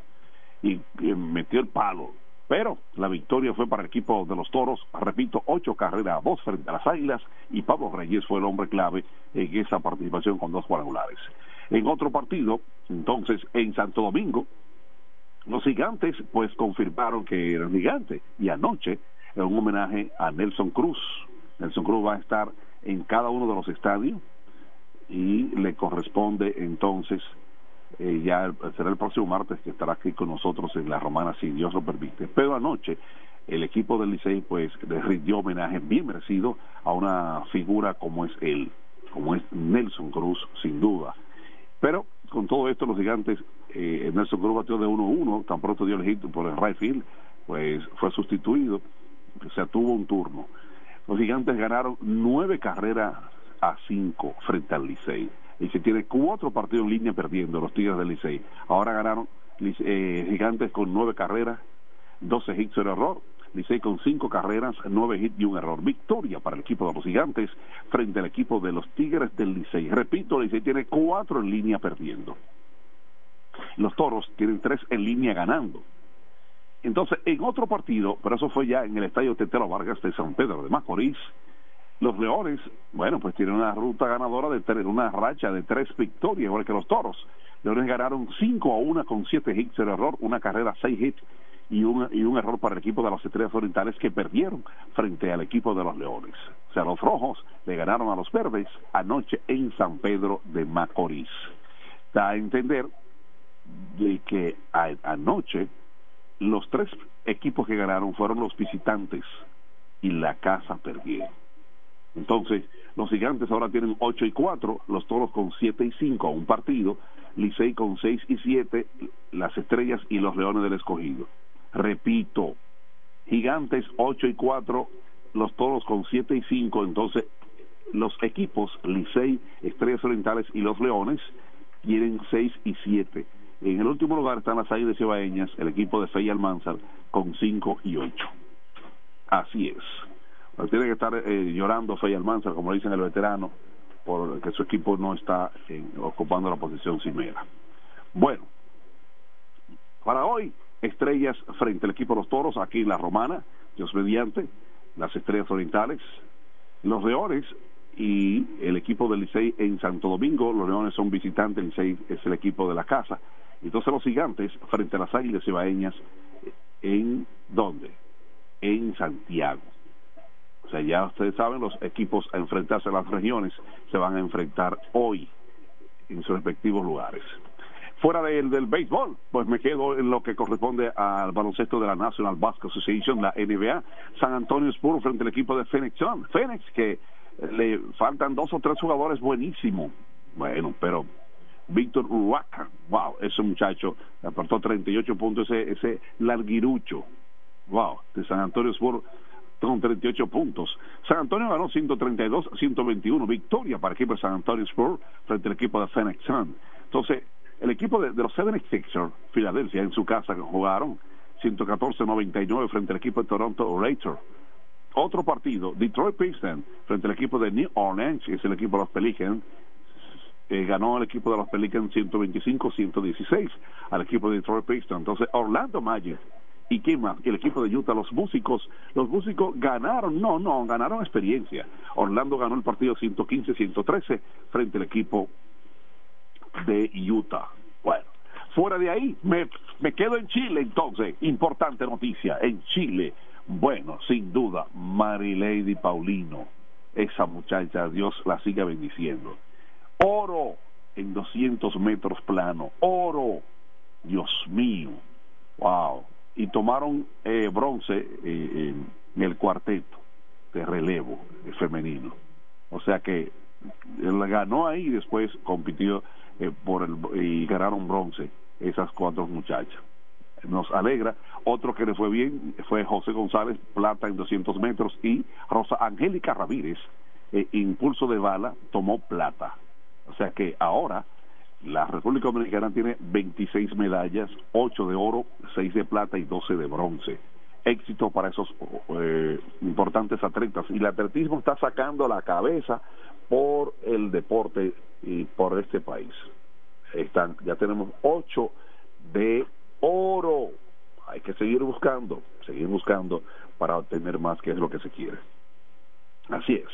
Y, y metió el palo Pero la victoria fue para el equipo de los Toros, repito, ocho carreras a dos frente a las Águilas y Pablo Reyes fue el hombre clave en esa participación con dos cuadrangulares. En otro partido, entonces, en Santo Domingo, los gigantes pues confirmaron que eran gigantes y anoche en un homenaje a Nelson Cruz. Nelson Cruz va a estar en cada uno de los estadios y le corresponde entonces eh, ya será el próximo martes que estará aquí con nosotros en la Romana si Dios lo permite. Pero anoche el equipo del Licey pues le rindió homenaje bien merecido a una figura como es él, como es Nelson Cruz sin duda. Pero con todo esto los gigantes, eh, Nelson Cruz batió de 1-1, tan pronto dio el hit por el right field, pues fue sustituido, o sea, tuvo un turno. Los gigantes ganaron nueve carreras a cinco frente al Licey. Y se tiene cuatro partidos en línea perdiendo los Tigres del Licey. Ahora ganaron eh, Gigantes con nueve carreras, doce hits en error. Licey con cinco carreras, nueve hits y un error. Victoria para el equipo de los Gigantes frente al equipo de los Tigres del Licey. Repito, Licey tiene cuatro en línea perdiendo. Los Toros tienen tres en línea ganando. Entonces, en otro partido, pero eso fue ya en el estadio Tetelo Vargas de San Pedro de Macorís, los Leones, bueno, pues tienen una ruta ganadora de tres, una racha de tres victorias, igual que los Toros. Leones ganaron 5 a 1 con 7 hits de error, una carrera 6 hits y un, y un error para el equipo de las Estrellas Orientales que perdieron frente al equipo de los Leones. O sea, los Rojos le ganaron a los Verdes anoche en San Pedro de Macorís. Da a entender de que anoche los tres equipos que ganaron fueron los visitantes y la casa perdieron. Entonces, los gigantes ahora tienen 8 y 4, los toros con 7 y 5 a un partido, Licey con 6 y 7, las estrellas y los leones del escogido. Repito, gigantes 8 y 4, los toros con 7 y 5, entonces los equipos Licey, Estrellas Orientales y los Leones tienen 6 y 7. En el último lugar están las Águilas Cibaeñas, el equipo de Fey Almanzar, con 5 y 8. Así es tiene que estar eh, llorando Fey Almanzar, como dicen el veterano, porque su equipo no está ocupando la posición cimera. Bueno, para hoy, estrellas frente al equipo de los toros, aquí en la Romana, Dios mediante, las estrellas orientales, los leones y el equipo del Licey en Santo Domingo, los leones son visitantes, el Licey es el equipo de la casa. Entonces los gigantes frente a las águilas cibaeñas, ¿en dónde? En Santiago. O sea, ya ustedes saben, los equipos a enfrentarse a las regiones se van a enfrentar hoy en sus respectivos lugares. Fuera del, del béisbol, pues me quedo en lo que corresponde al baloncesto de la National Basketball Association, la NBA. San Antonio Spurs frente al equipo de Phoenix Sun. Phoenix que le faltan dos o tres jugadores buenísimos. Bueno, pero Víctor Uruaca, wow, ese muchacho aportó 38 puntos, ese, ese larguirucho, wow, de San Antonio Spurs con 38 puntos. San Antonio ganó 132-121, victoria para el equipo de San Antonio Spurs frente al equipo de Phoenix Sun. Entonces, el equipo de, los 76ers, Filadelfia, en su casa jugaron 114-99 frente al equipo de Toronto Raptors. Otro partido, Detroit Pistons frente al equipo de New Orleans, que es el equipo de los Pelicans, eh, ganó el equipo de los Pelicans 125-116 al equipo de Detroit Pistons. Entonces, Orlando Magic ¿Y qué más? El equipo de Utah, los músicos, los músicos ganaron, no, no, ganaron experiencia. Orlando ganó el partido 115-113 frente al equipo de Utah. Bueno, fuera de ahí, me, me quedo en Chile entonces. Importante noticia, en Chile. Bueno, sin duda, Marilady Paulino, esa muchacha, Dios la siga bendiciendo. Oro en 200 metros plano, oro, Dios mío, wow, y tomaron eh, bronce eh, en el cuarteto de relevo femenino. O sea que él ganó ahí y después compitió eh, por el, y ganaron bronce esas cuatro muchachas. Nos alegra. Otro que le fue bien fue José González, plata en 200 metros, y Rosa Angélica Ramírez, impulso de bala, tomó plata. O sea que ahora la República Dominicana tiene 26 medallas, 8 de oro, 6 de plata y 12 de bronce. Éxito para esos eh, importantes atletas. Y el atletismo está sacando la cabeza por el deporte y por este país. Están, ya tenemos 8 de oro. hay que seguir buscando, seguir buscando para obtener más, que es lo que se quiere. Así es.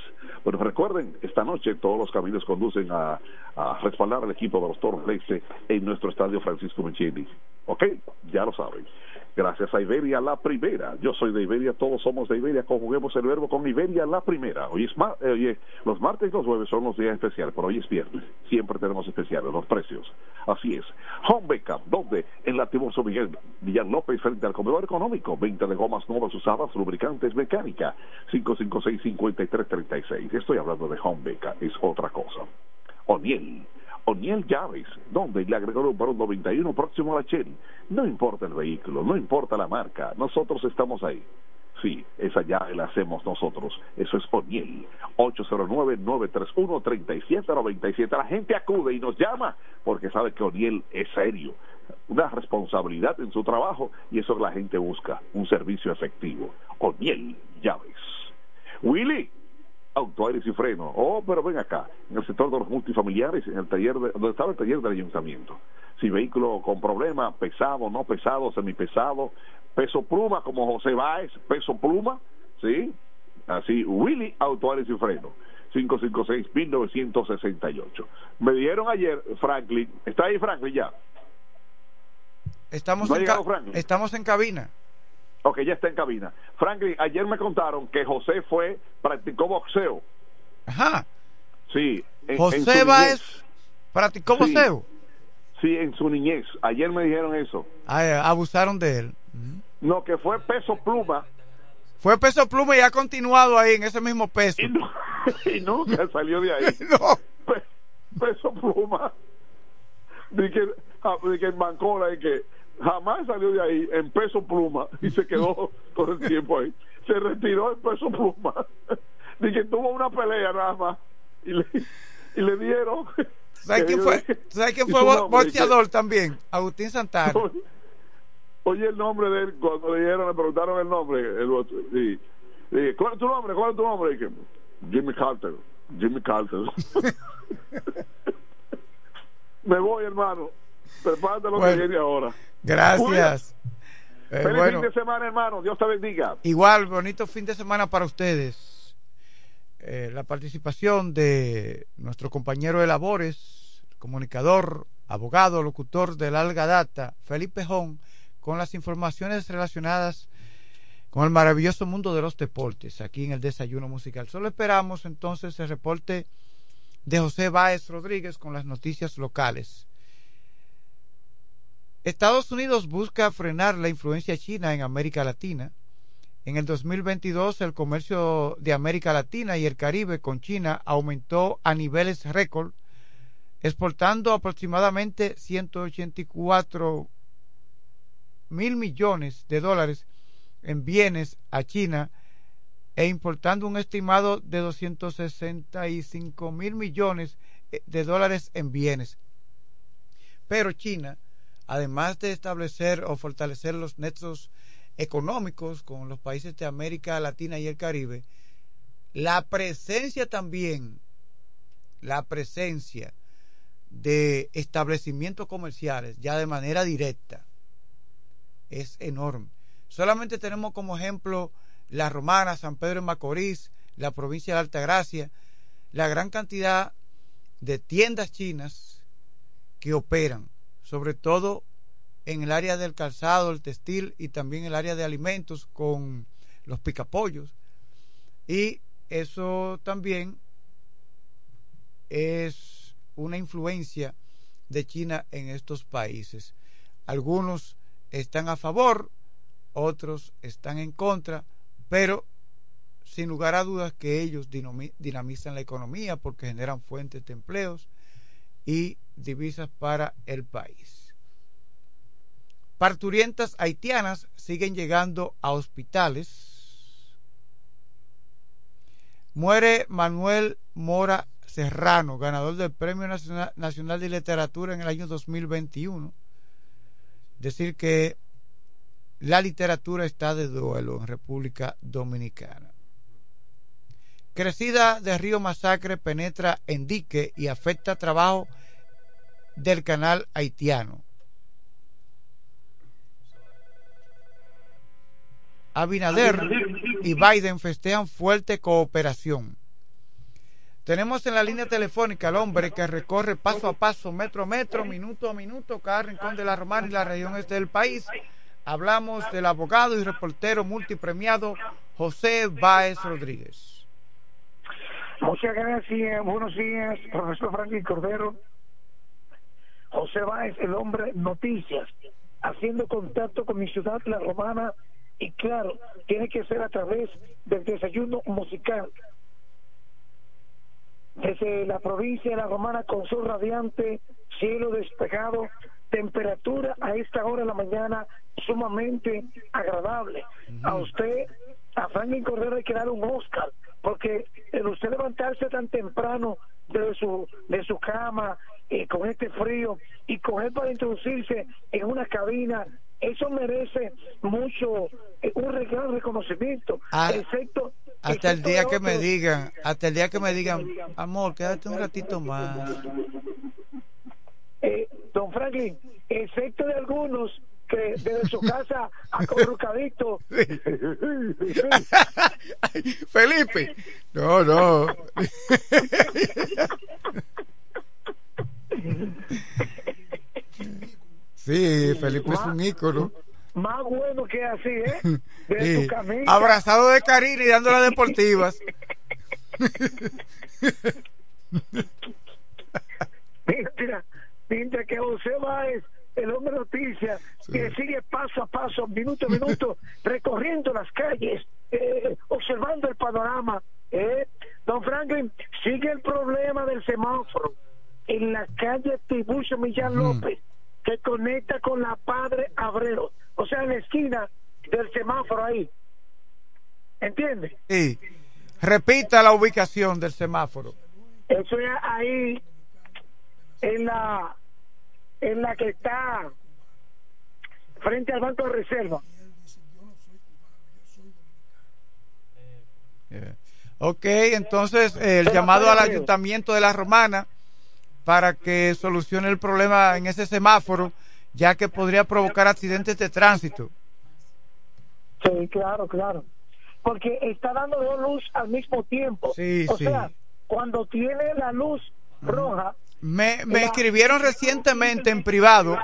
Bueno, recuerden, esta noche todos los caminos conducen a, a respaldar al equipo de los Toros Leite en nuestro estadio Francisco Micheli. ¿Ok? Ya lo saben. Gracias a Iberia la primera. Yo soy de Iberia, todos somos de Iberia. Conjuguemos el verbo con Iberia la primera. Hoy es ma- eh, los martes y los jueves son los días especiales, pero hoy es viernes. Siempre tenemos especiales, los precios. Así es. Home Backup, donde en la Miguel Villar López frente al comedor económico. Venta de gomas nuevas usadas, lubricantes, mecánica. 556-5336. Estoy hablando de Home Backup, es otra cosa. O'Neill. O'Neill Llaves, donde le agregó un número 91 próximo a la Shell. No importa el vehículo, no importa la marca, nosotros estamos ahí. Sí, esa llave la hacemos nosotros. Eso es O'Neill. 809-931-3797. La gente acude y nos llama porque sabe que O'Neill es serio. Una responsabilidad en su trabajo y eso la gente busca. Un servicio efectivo. O'Neill Llaves. Willy, auto-aires y freno. Oh, pero ven acá, en el sector de los multifamiliares, en el taller de, donde estaba el taller del ayuntamiento. Si vehículo con problema, pesado, no pesado, semipesado, peso pluma como José Báez, peso pluma, ¿sí? Así, Willy Auto-aires y freno. 556-1968. Me dieron ayer, Franklin, ¿está ahí Franklin ya? Estamos, ¿No ha en, ca- Franklin? estamos en cabina. Ok, ya está en cabina. Franklin, ayer me contaron que José fue, practicó boxeo. Ajá. Sí. en- en José niñez. Báez practicó boxeo. Sí, en su niñez. Ayer me dijeron eso. Ay, abusaron de él. No, que fue peso pluma Fue peso pluma y ha continuado ahí en ese mismo peso. y, no- y nunca salió de ahí. No. Pe- peso pluma. Que, ah, que en Bancola y que jamás salió de ahí en peso pluma y se quedó todo el tiempo ahí. Se retiró en peso pluma. De que tuvo una pelea nada más y le, y le dieron. ¿Sabes quién fue? ¿Sabes quién fue nombre, boxeador también? Agustín Santana. Oye el nombre de él, cuando le dijeron, le preguntaron el nombre, el otro, y, y, ¿cuál es tu nombre? ¿Cuál es tu nombre? Que, Jimmy Carter, Jimmy Carter. Me voy, hermano. Prepárate lo Bueno. que viene ahora. Gracias. Eh, Feliz bueno, fin de semana, hermano. Dios te bendiga. igual, bonito fin de semana para ustedes. Eh, la participación de nuestro compañero de labores, comunicador, abogado, locutor de Larga Data, Felipe Jón, con las informaciones relacionadas con el maravilloso mundo de los deportes aquí en el desayuno musical. Solo esperamos entonces el reporte de José Báez Rodríguez con las noticias locales. Estados Unidos busca frenar la influencia china en América Latina. En el 2022 el comercio de América Latina y el Caribe con China aumentó a niveles récord, exportando aproximadamente 184 mil millones de dólares en bienes a China e importando un estimado de 265 mil millones eh, de dólares en bienes. Pero China, además de establecer o fortalecer los nexos económicos con los países de América Latina y el Caribe, la presencia también, la presencia de establecimientos comerciales ya de manera directa es enorme. Solamente tenemos como ejemplo la Romana, San Pedro de Macorís, la provincia de Altagracia, la gran cantidad de tiendas chinas que operan, sobre todo en el área del calzado, el textil y también el área de alimentos con los picapollos. Y eso también es una influencia de China en estos países. Algunos están a favor, otros están en contra, pero sin lugar a dudas que ellos dinami- dinamizan la economía porque generan fuentes de empleos y divisas para el país. Parturientas haitianas siguen llegando a hospitales. Muere Manuel Mora Serrano, ganador del Premio Nacional, de Literatura en el año 2021. Decir que la literatura está de duelo en República Dominicana. Crecida de Río Masacre penetra en dique y afecta trabajo del canal haitiano. Abinader y Biden festejan fuerte cooperación. Tenemos en la línea telefónica al hombre que recorre paso a paso, metro a metro, minuto a minuto, cada rincón de la Romana y la región este del país. Hablamos del abogado y reportero multipremiado José Báez Rodríguez. Muchas gracias, buenos días, profesor Franklin Cordero. José Báez, el hombre noticias, haciendo contacto con mi ciudad, la romana, y claro, tiene que ser a través del desayuno musical. Desde la provincia de la romana con sol radiante, cielo despejado, temperatura a esta hora de la mañana sumamente agradable. A usted, a Franklin Cordero, hay que dar un Oscar, porque el usted levantarse tan temprano de su, de su cama, eh, con este frío, y coger para introducirse en una cabina, eso merece mucho, eh, un gran reconocimiento, Ah, excepto Hasta el día que me digan, hasta el día que me digan, amor, quédate un ratito más. Eh, don Franklin, excepto de algunos que desde su casa acorrucadito Felipe. No, no. Sí, Felipe es un ícono. más bueno que así, ¿eh? De Sí. Abrazado de Karina y dando las deportivas. Mira, mientras que José Báez, noticia, que sigue paso a paso, minuto a minuto, recorriendo las calles, eh, observando el panorama. ¿eh? Don Franklin, sigue el problema del semáforo en la calle Tiburcio Millán López, que conecta con la Padre Abreu, o sea, en la esquina del semáforo ahí. ¿Entiende? Sí. Repita la ubicación del semáforo. Eso es ahí, en la, en la que está frente al Banco de Reserva. Yeah. Ok, entonces eh, el llamado al ayuntamiento de la Romana para que solucione el problema en ese semáforo, ya que podría provocar accidentes de tránsito. Sí, claro, claro. Porque está dando dos luz al mismo tiempo. Sí, o sí. sea, cuando tiene la luz roja, Me, me escribieron recientemente en privado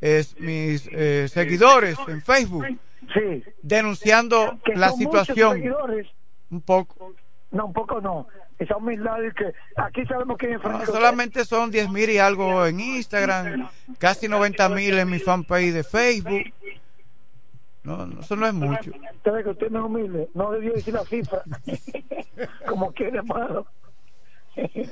es, mis eh, seguidores en Facebook sí, denunciando que la situación seguidores, un poco. no, un poco no. Esa humildad es que aquí sabemos que No, solamente son 10 mil y algo en Instagram, casi 90 mil en mi fanpage de Facebook. No, no, eso no es mucho. Usted que usted no es humilde, no debió decir la cifra, como quiere, hermano.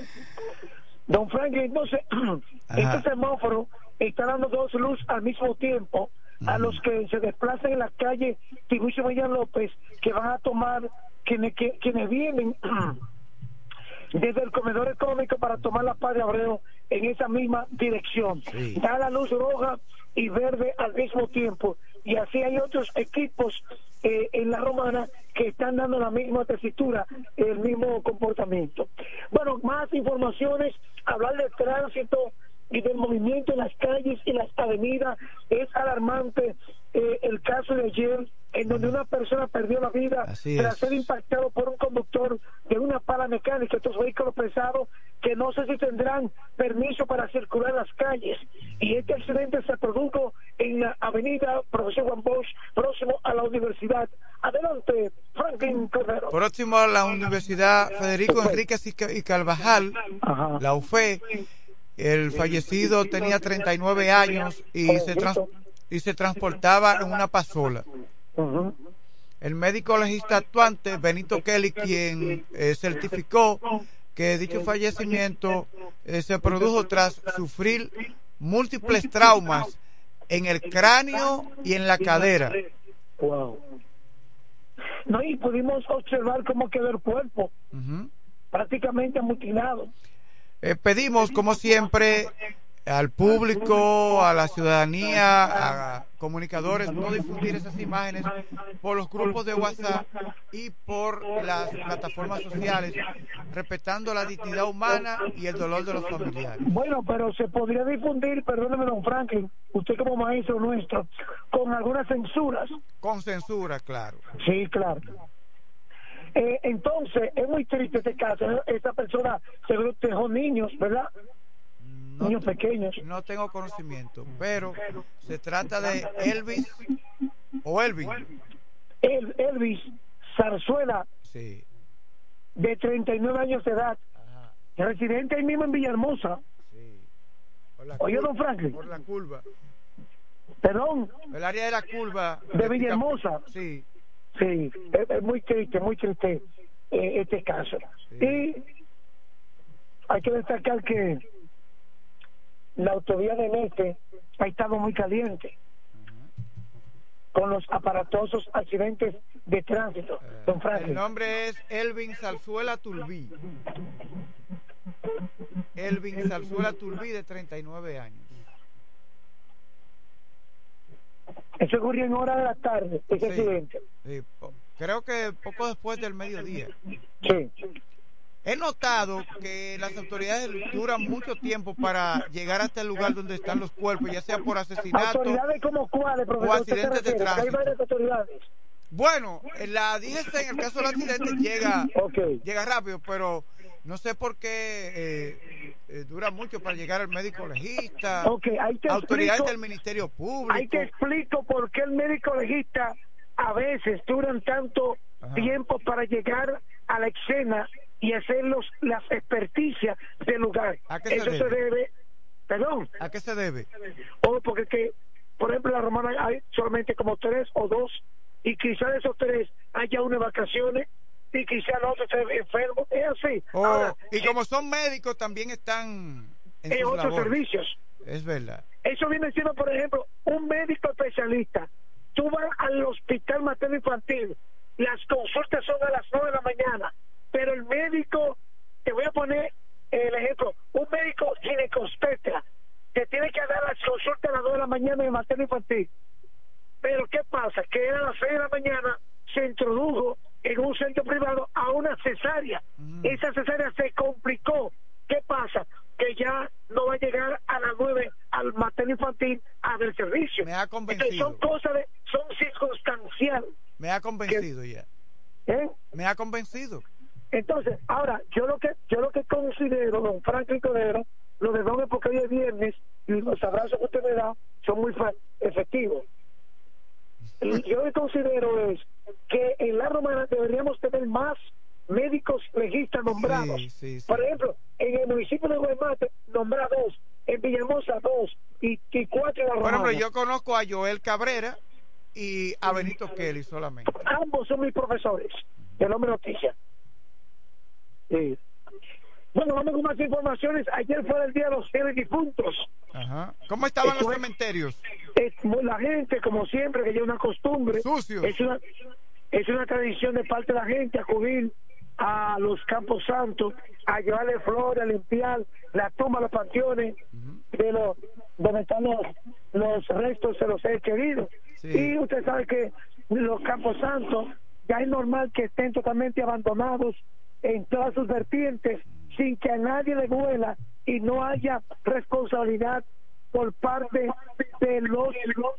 Don Franklin, entonces, Ajá. este semáforo está dando dos luz al mismo tiempo a los que se desplazan en la calle Tiburcio Millán López, que van a tomar, quienes, que- quienes vienen desde el comedor económico para tomar la paz de Abreu en esa misma dirección. Sí. Da la luz roja y verde al mismo tiempo. Y así hay otros equipos eh, en la romana que están dando la misma tesitura, el mismo comportamiento. Bueno, más informaciones, hablar del tránsito y del movimiento en las calles y las avenidas es alarmante eh, el caso de ayer en donde una persona perdió la vida Así tras es. ser impactado por un conductor de una pala mecánica, estos vehículos pesados que no sé si tendrán permiso para circular en las calles. Y este accidente se produjo en la avenida Profesor Juan Bosch, próximo a la universidad. Adelante, Franklin Cordero. Próximo a la Universidad Federico Enríquez y Ca- y Carvajal, Ajá. la UFE, el fallecido tenía 39 años y se, trans- y se transportaba en una pasola. El médico legista actuante, Benito Kelly, quien eh, certificó que dicho fallecimiento eh, se produjo tras sufrir múltiples traumas en el cráneo y en la cadera. Wow. No, y pudimos observar cómo quedó el cuerpo, Ujú. prácticamente mutilado. Eh, pedimos, como siempre, al público, a la ciudadanía, a comunicadores, no difundir esas imágenes por los grupos de WhatsApp y por las plataformas sociales, respetando la dignidad humana y el dolor de los familiares. Bueno, pero se podría difundir, perdóneme, don Franklin, usted como maestro nuestro, con algunas censuras. Con censura, claro. Sí, claro. Eh, entonces, es muy triste este caso. Esta persona seguro dejó niños, ¿verdad? No niños pequeños. No tengo conocimiento, pero se trata de Elvis o Elvin. El, Elvis Zarzuela, Sí. de 39 años de edad, residente ahí mismo en Villahermosa. La Oye, curva- don Franklin. Por la curva. Perdón, El área de la curva. de Villahermosa. Sí. Sí, es, muy triste, muy triste eh, este caso. Y hay que destacar que la autovía del Este ha estado muy caliente con los aparatosos accidentes de tránsito. Don El Franklin. nombre es Elvin Salzuela Tulbí. Elvin Salzuela Tulbí, de 39 años. Eso ocurrió en hora de la tarde, ese Sí. accidente. Sí, creo que poco después del mediodía. Sí. He notado que las autoridades duran mucho tiempo para llegar hasta el lugar donde están los cuerpos, ya sea por asesinato. ¿Autoridades como cuáles, o accidentes de? Porque Hay tránsito. varias autoridades. Bueno, en la DGC en el caso del accidente llega, llega rápido, pero no sé por qué eh, eh, dura mucho para llegar al médico legista, Ok, ahí te autoridades explico- del Ministerio Público. Ahí te explico por qué el médico legista a veces duran tanto Ajá. tiempo para llegar a la escena y hacer los, las experticias del lugar. ¿A qué se Eso se debe? debe, perdón, ¿A qué se debe? o porque que, por ejemplo, en la romana hay solamente como tres o dos y quizá de esos tres haya una en vacaciones y quizá el otro esté enfermo. Es así. Oh, Ahora, y como son médicos también están en otros labores. servicios. Es verdad. Eso viene siendo, por ejemplo, un médico especialista. Tú vas al hospital materno infantil, las consultas son a las 9 de la mañana, pero el médico, te voy a poner el ejemplo, un médico ginecobstetra te tiene que dar las consultas a las 2 de la mañana en el materno infantil. Pero ¿qué pasa? Que era a las 6 de la mañana, se introdujo en un centro privado a una cesárea. Esa cesárea se complicó. ¿Qué pasa? Que ya no va a llegar a las 9 al materno infantil a ver servicio. Me ha Entonces son convencido. cosas de, son circunstanciales. Me ha convencido ya. ¿eh? Me ha convencido. Entonces, ahora, yo lo que yo lo que considero, don Franklin Cordero, lo de doble porque hoy es viernes y los abrazos que usted me da son muy efectivos. Y Yo lo que considero es que en la romana deberíamos tener más médicos legistas nombrados. Sí, sí, sí. Por ejemplo, en el municipio de Guaymate nombra dos, en Villahermosa dos y, y cuatro en la Por romana. ejemplo, yo conozco a Joel Cabrera y a Benito Kelly solamente. Ambos son mis profesores del Hombre Noticia. Sí. Bueno, vamos con más informaciones. Ayer fue el Día de los Fieles Difuntos. Ajá. ¿Cómo estaban los es- cementerios? Es la gente, como siempre, que es una costumbre. Sucios. Es una, es una tradición de parte de la gente acudir a los campos santos, a llevarle flores, a limpiar la tumba, los panteones, de los, donde están los, los restos de los seres queridos. Sí. Y usted sabe que los campos santos ya es normal que estén totalmente abandonados en todas sus vertientes, sin que a nadie le duela y no haya responsabilidad por parte de los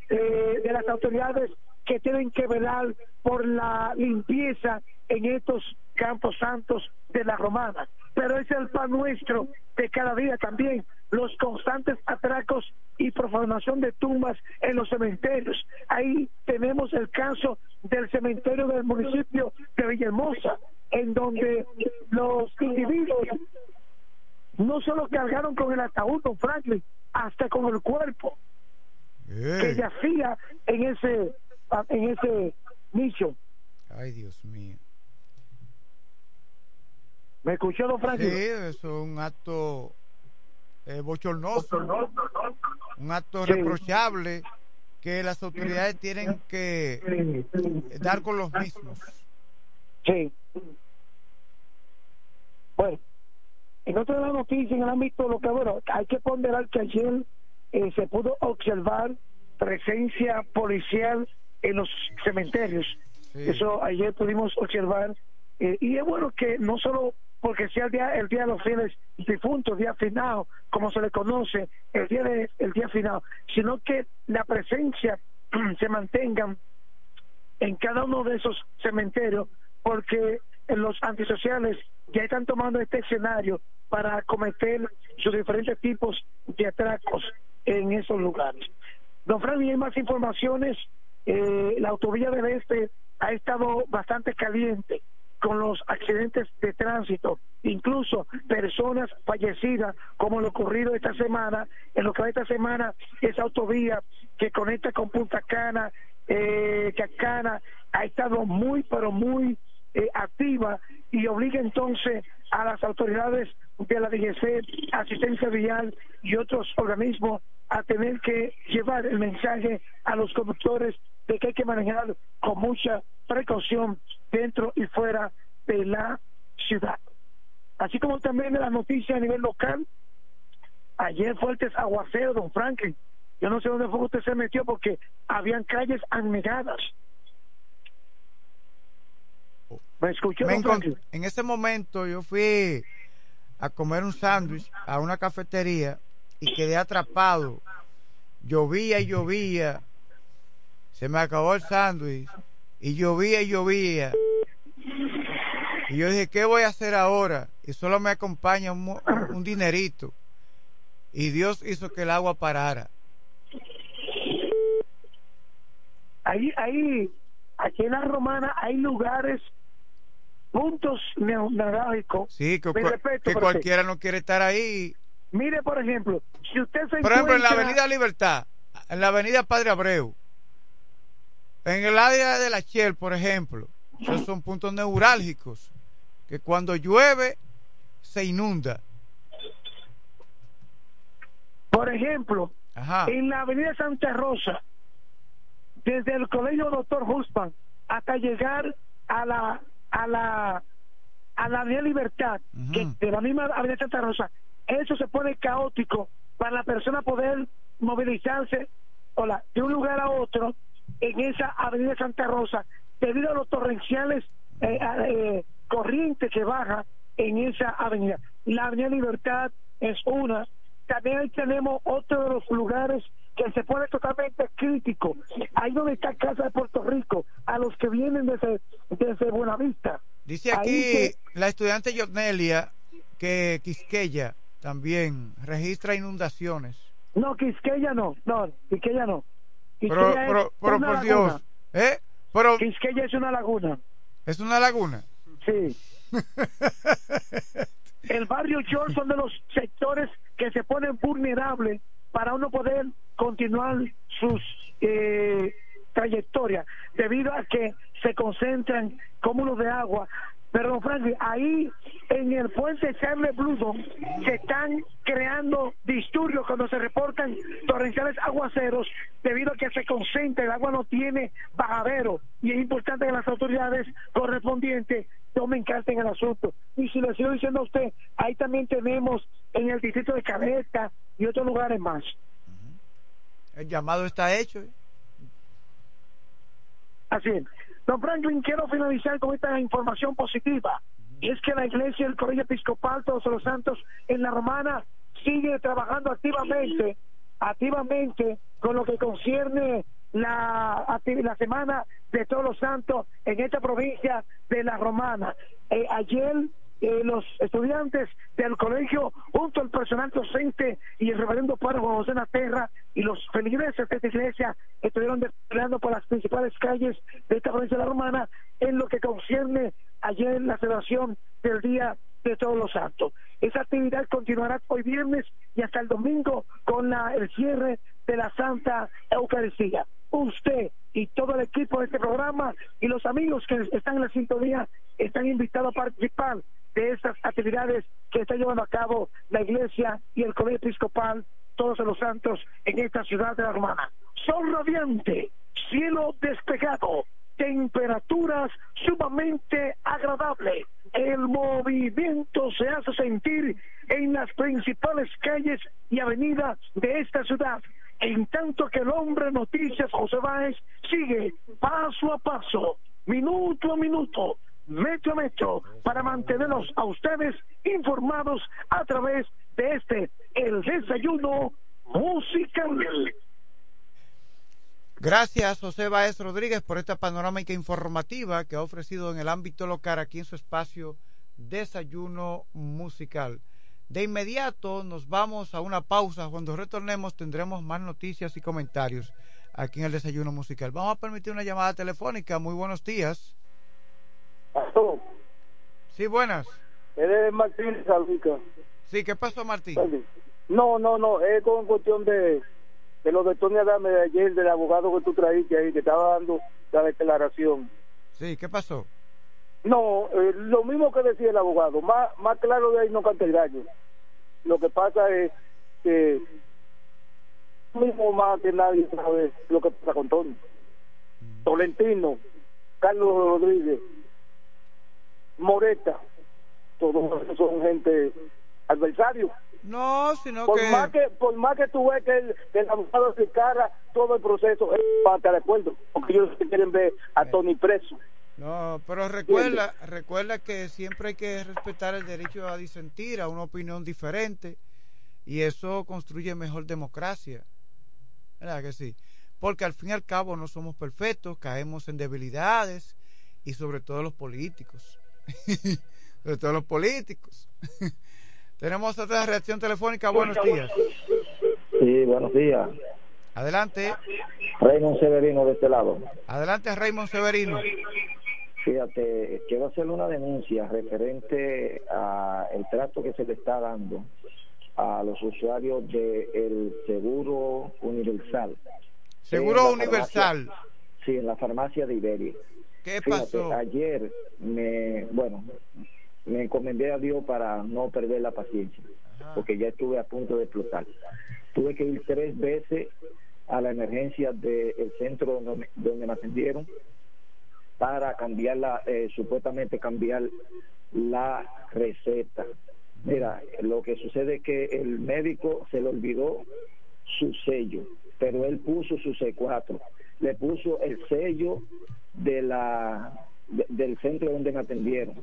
eh, de las autoridades que tienen que velar por la limpieza en estos campos santos de la romana. Pero es el pan nuestro de cada día también, los constantes atracos y profanación de tumbas en los cementerios. Ahí tenemos el caso del cementerio del municipio de Villahermosa, en donde los individuos no solo cargaron con el ataúd, don Franklin, hasta con el cuerpo que Ey. yacía en ese en ese nicho. Ay, Dios mío. ¿Me escuchó, don Sí, Franklin? eso es un acto eh, bochornoso, un acto Sí. reprochable que las autoridades tienen que eh, dar con los mismos. Sí. Bueno, En otra de las noticias, en el ámbito local, bueno, hay que ponderar que ayer eh, se pudo observar presencia policial en los cementerios. Eso ayer pudimos observar. eh, y es bueno que no solo porque sea el día, el día de los fieles difuntos, día final, como se le conoce, el día de, el día final, sino que la presencia se mantengan en cada uno de esos cementerios, porque los antisociales ya están tomando este escenario para cometer sus diferentes tipos de atracos en esos lugares. Don Fran, y hay más informaciones. Eh, la autovía del Este ha estado bastante caliente con los accidentes de tránsito, incluso personas fallecidas, como lo ocurrido esta semana, en lo que va esta semana, esa autovía que conecta con Punta Cana, eh, Chacana, ha estado muy, pero muy eh, activa y obliga entonces a las autoridades de la DGC, asistencia vial y otros organismos a tener que llevar el mensaje a los conductores de que hay que manejar con mucha precaución dentro y fuera de la ciudad. Así como también de las noticias a nivel local, ayer fuertes aguaceros, don Franklin. Yo no sé dónde fue que usted se metió porque habían calles anegadas. En ese momento yo fui a comer un sándwich a una cafetería y quedé atrapado. Llovía y llovía. Se me acabó el sándwich. Y llovía y llovía. Y yo dije, ¿qué voy a hacer ahora? Y solo me acompaña un dinerito. Y Dios hizo que el agua parara. Ahí, ahí, aquí en la romana hay lugares, puntos neurálgicos. Sí, que, respeto, que cualquiera no quiere estar ahí. Mire, por ejemplo, si usted se Por ejemplo, en la encuentra- Avenida Libertad, en la Avenida Padre Abreu, en el área de la Shell, por ejemplo, esos son puntos neurálgicos que cuando llueve se inunda. Por ejemplo, Ajá. en la avenida Santa Rosa, desde el colegio Doctor Husman hasta llegar a la a la a la avenida Libertad, que de la misma avenida Santa Rosa, eso se pone caótico para la persona poder movilizarse hola, de un lugar a otro en esa avenida Santa Rosa debido a los torrenciales eh, eh, corrientes que baja en esa avenida. La avenida Libertad es una. También ahí tenemos otro de los lugares que se pone totalmente crítico. Ahí donde está Casa de Puerto Rico, a los que vienen desde, desde Buenavista. Dice aquí la estudiante Yotnelia que Quisqueya también registra inundaciones. No, Quisqueya no, no, Quisqueya no. Quisqueya es pero, pero una por laguna. Dios, ¿eh? Pero Quisqueya es una laguna. es una laguna. Sí. El barrio George son de los sectores que se ponen vulnerables para uno poder continuar sus eh, trayectorias debido a que se concentran cúmulos de agua. Pero, don ahí en el puente Charles Bludo se están creando disturbios cuando se reportan torrenciales aguaceros debido a que se concentra, el agua no tiene bajadero y es importante que las autoridades correspondientes tomen carta en el asunto. Y si le sigo diciendo a usted, ahí también tenemos en el distrito de Cabeta y otros lugares más. El llamado está hecho. ¿eh? Así es. Don Franklin, quiero finalizar con esta información positiva. Y es que la iglesia del Colegio Episcopal Todos los Santos en la Romana sigue trabajando activamente, activamente con lo que concierne la, la semana de Todos los Santos en esta provincia de la Romana. Eh, ayer eh, los estudiantes del colegio, junto al personal docente y el reverendo párroco José Naterra y los feligreses de esta iglesia estuvieron desfilando por las principales calles de esta provincia de la Romana en lo que concierne ayer la celebración del Día de Todos los Santos. Esa actividad continuará hoy viernes y hasta el domingo con la, el cierre de la Santa Eucaristía. Usted y todo el equipo de este programa y los amigos que están en la sintonía están invitados a participar de estas actividades que está llevando a cabo la Iglesia y el Colegio Episcopal Todos los Santos en esta ciudad de la Romana. Sol radiante, cielo despejado, temperaturas sumamente agradables. El movimiento se hace sentir en las principales calles y avenidas de esta ciudad. En tanto que el hombre noticias José Báez sigue paso a paso, minuto a minuto, metro a metro, para mantenernos a ustedes informados a través de este, el desayuno musical. Gracias, José Báez Rodríguez, por esta panorámica informativa que ha ofrecido en el ámbito local aquí en su espacio Desayuno Musical. De inmediato nos vamos a una pausa. Cuando retornemos tendremos más noticias y comentarios aquí en el Desayuno Musical. Vamos a permitir una llamada telefónica. Muy buenos días. Sí, buenas. Eres Martín Salvica. Sí, ¿qué pasó, Martín? No, no, no, es con cuestión de, de lo de Tony Adame de ayer, del abogado que tú trajiste ahí, que estaba dando la declaración. Sí, ¿qué pasó? No, eh, lo mismo que decía el abogado, más, más claro de ahí no canta el gallo. Lo que pasa es que mismo más que nadie sabe lo que pasa con Tony. Tolentino, Carlos Rodríguez, Moreta, todos son gente adversario. No, sino por que... Más que... Por más que tú ves que el, que el abogado explicara todo el proceso, es para estar de acuerdo, porque ellos quieren ver a Tony preso. No, pero recuerda, recuerda que siempre hay que respetar el derecho a disentir, a una opinión diferente, y eso construye mejor democracia. ¿Verdad que sí? Porque al fin y al cabo no somos perfectos, caemos en debilidades, y sobre todo los políticos. sobre todo los políticos. Tenemos otra reacción telefónica. Buenos días. Sí, buenos días. Adelante. Raymond Severino de este lado. Adelante, Raymond Severino. Fíjate, quiero hacerle una denuncia referente a el trato que se le está dando a los usuarios del seguro universal. Seguro universal. Farmacia, sí, en la farmacia de Iberia. ¿Qué Fíjate, pasó? ayer me, bueno, me encomendé a Dios para no perder la paciencia, porque ya estuve a punto de explotar. Tuve que ir tres veces a la emergencia del centro donde, donde me atendieron para cambiar la, eh, supuestamente cambiar la receta. Mira, lo que sucede es que el médico se le olvidó su sello, pero él puso su C4, le puso el sello de la de- del centro donde me atendieron.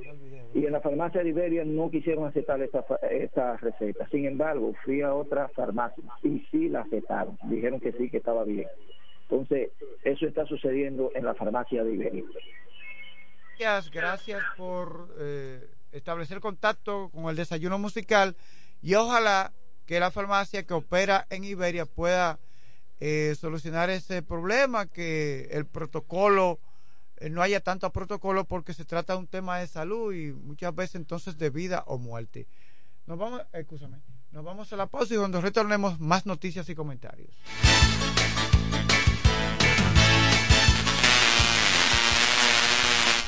Y en la farmacia de Iberia no quisieron aceptar esta, esta receta. Sin embargo, fui a otra farmacia y sí la aceptaron. Dijeron que sí, que estaba bien. Entonces, eso está sucediendo en la farmacia de Iberia. Gracias, gracias por eh, establecer contacto con el desayuno musical y ojalá que la farmacia que opera en Iberia pueda eh, solucionar ese problema, que el protocolo eh, no haya tanto protocolo porque se trata de un tema de salud y muchas veces entonces de vida o muerte. Nos vamos, escúchame, nos vamos a la pausa y cuando retornemos más noticias y comentarios.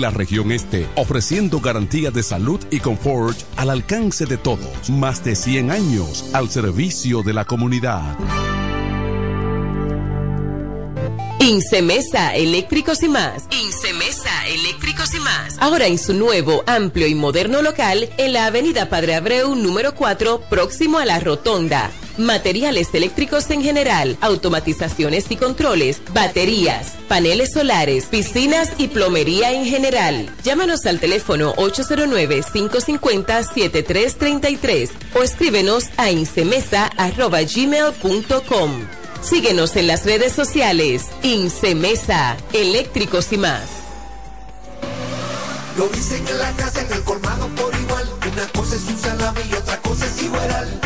la región este, ofreciendo garantía de salud y confort al alcance de todos. Más de 100 años al servicio de la comunidad. Incemesa Eléctricos y más. Incemesa Eléctricos y más. Ahora en su nuevo, amplio y moderno local en la Avenida Padre Abreu número 4, próximo a la Rotonda. Materiales eléctricos en general, automatizaciones y controles, baterías, paneles solares, piscinas y plomería en general. Llámanos al teléfono 809-550-7333 o escríbenos a incemesa.gmail.com. Síguenos en las redes sociales. Incemesa, eléctricos y más. Lo dicen en la casa, en el colmado por igual. Una cosa es un salami y otra cosa es igual.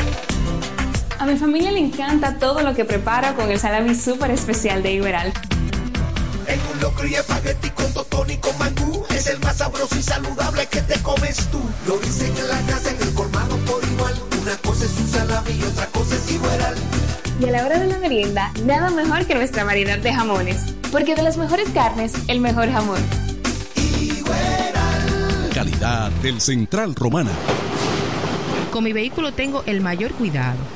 A mi familia le encanta todo lo que preparo con el salami súper especial de Iberal. En un locro y espagueti con totón y con mangú. Es el más sabroso y saludable que te comes tú. Lo dicen en la casa, en el colmado por igual. Una cosa es un salami y otra cosa es igual. Y a la hora de la merienda, nada mejor que nuestra variedad de jamones. Porque de las mejores carnes, el mejor jamón. Calidad del Central Romana. Con mi vehículo tengo el mayor cuidado.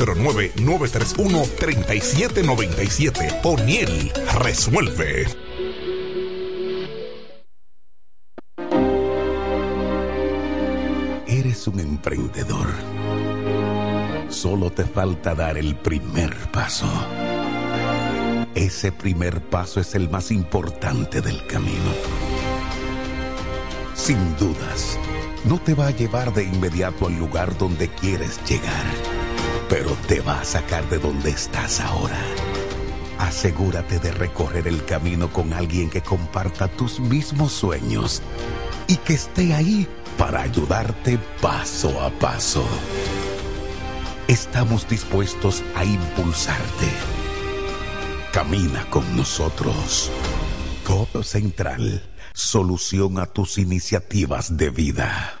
809-931-3797. O'Neill resuelve. Eres un emprendedor. Solo te falta dar el primer paso. Ese primer paso es el más importante del camino. Sin dudas, no te va a llevar de inmediato al lugar donde quieres llegar, pero te va a sacar de donde estás ahora. Asegúrate de recorrer el camino con alguien que comparta tus mismos sueños y que esté ahí para ayudarte paso a paso. Estamos dispuestos a impulsarte. Camina con nosotros. Codo Central, solución a tus iniciativas de vida.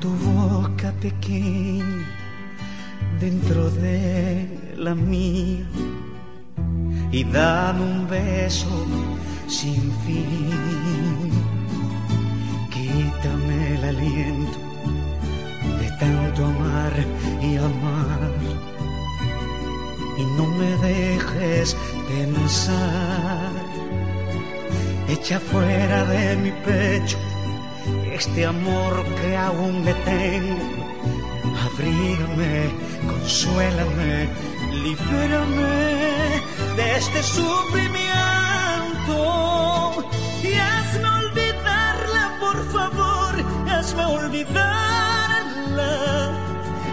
Tu boca pequeña dentro de la mía y dame un beso sin fin. Quítame el aliento de tanto amar y amar y no me dejes pensar. Echa fuera de mi pecho este amor que aún le tengo. Abrígame, consuélame, libérame de este sufrimiento y hazme olvidarla, por favor, hazme olvidarla.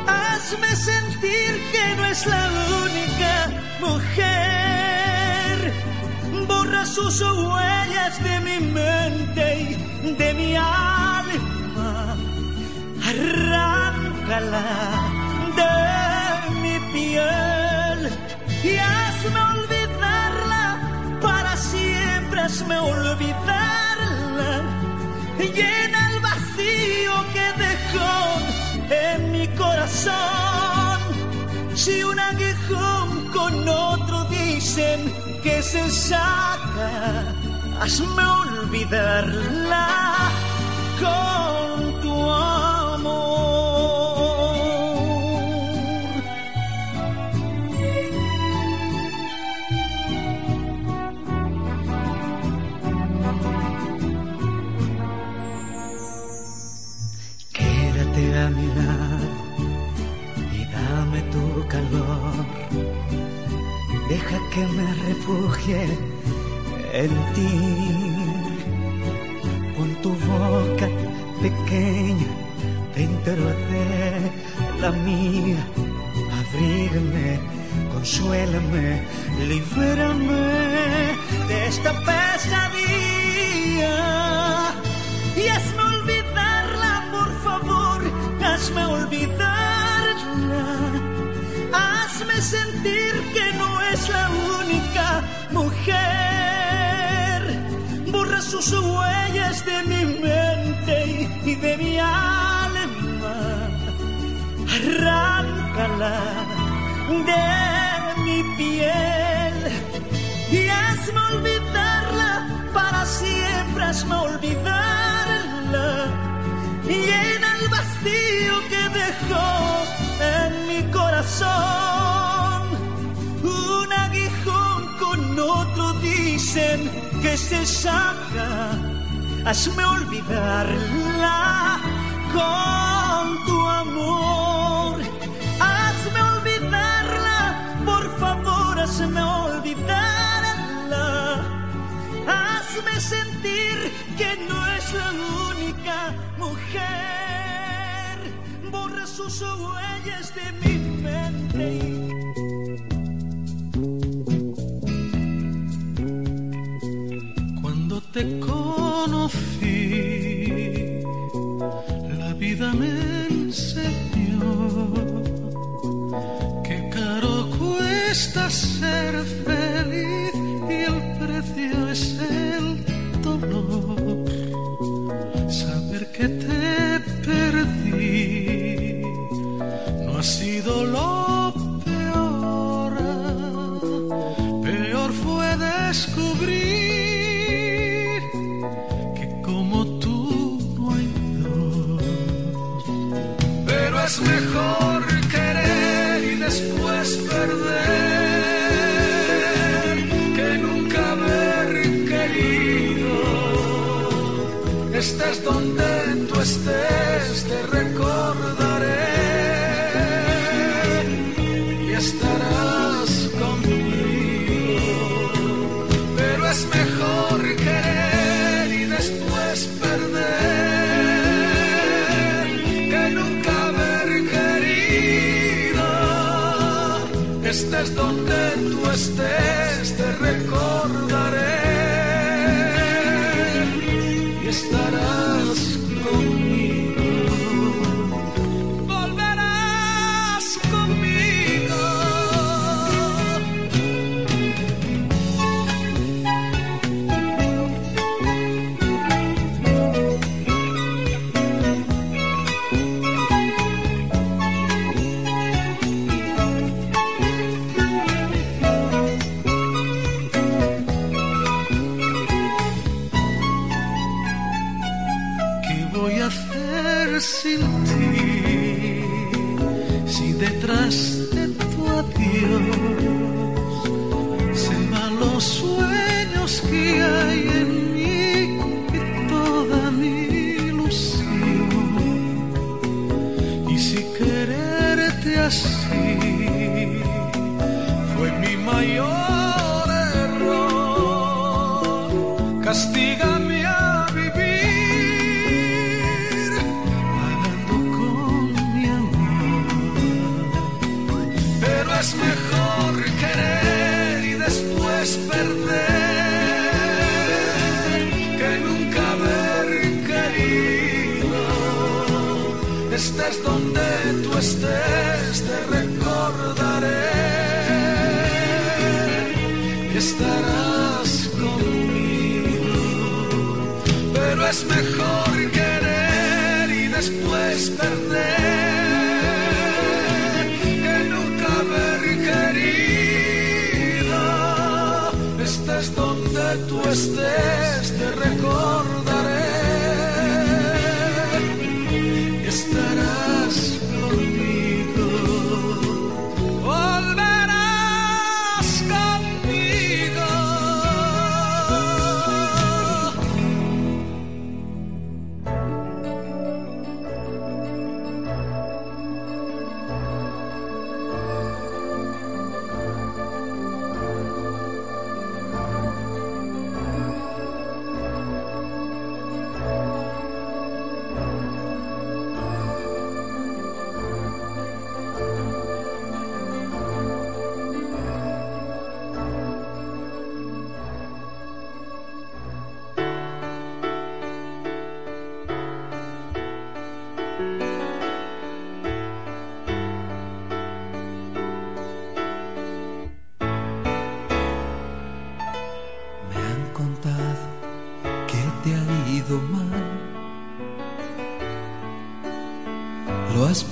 Hazme sentir que no es la única mujer. Borra sus huellas de mi mente y de mi alma. Arráncala de mi piel y hazme olvidarla para siempre. Hazme olvidarla. Llena el vacío que dejó en mi corazón. Si un aguijón con otro dicen que se saca, hazme olvidarla con tu amor. Que me refugie en ti. Pon tu boca pequeña dentro de la mía. Abrígame, consuélame, libérame de esta pesadilla. Y hazme olvidarla, por favor, hazme olvidarla. Hazme sentir que la única mujer. Borra sus huellas de mi mente y de mi alma. Arráncala de mi piel y hazme olvidarla para siempre. Hazme olvidarla. Llena el vacío que dejó en mi corazón. Se saca. Hazme olvidarla con tu amor. Hazme olvidarla, por favor, hazme olvidarla. Hazme sentir que no es la única mujer. Borra sus huellas de mi mente. Te conocí, la vida me enseñó que caro cuesta ser feliz y el precio es el dolor. Saber que te perdí no ha sido lo Estés donde tú estés, te recordaré y estarás conmigo. Pero es mejor querer y después perder que nunca haber querido. Estés donde tú estés, donde tú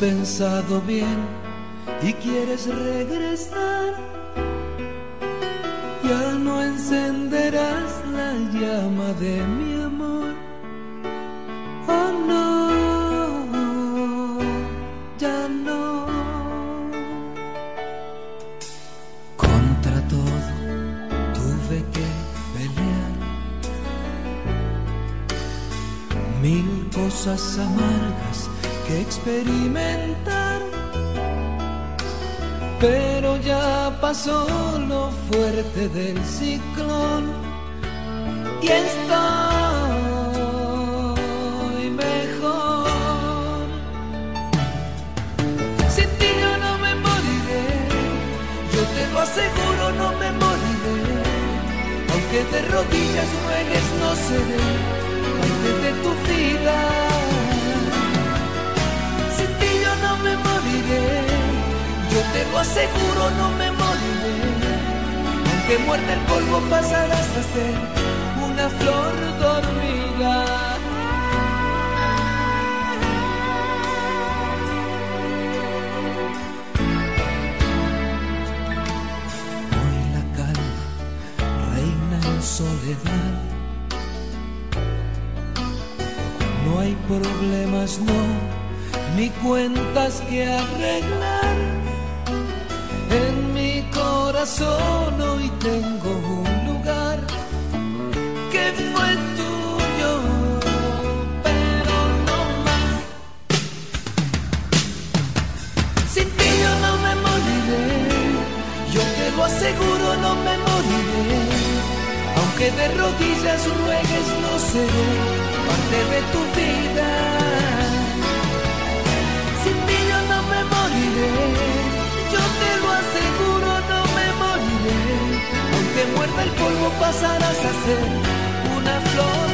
pensado bien y quieres regresar. Ya no encenderás la llama de mi experimentar. Pero ya pasó lo fuerte del ciclón y estoy mejor. Sin ti yo no me moriré, yo te lo aseguro, no me moriré. Aunque de rodillas ruegues, no seré parte de tu vida. Yo te lo aseguro, no me moriré. Aunque muerda el polvo, pasarás a ser una flor dormida. Hoy la calma reina en soledad. No hay problemas, no, ni cuentas que arreglar. En mi corazón hoy tengo un lugar que fue tuyo, pero no más. Sin ti yo no me moriré, yo te lo aseguro, no me moriré. Aunque de rodillas ruegues, no seré parte de tu vida. Yo te lo aseguro, no me moriré. Aunque muerda el polvo, pasarás a ser una flor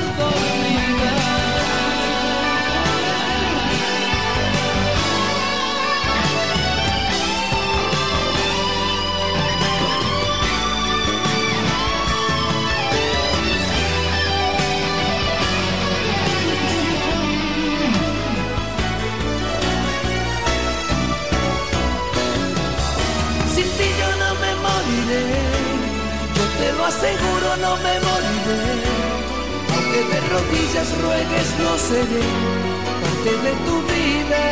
aseguro, no me moriré. Aunque de rodillas ruegues, no seré parte de tu vida.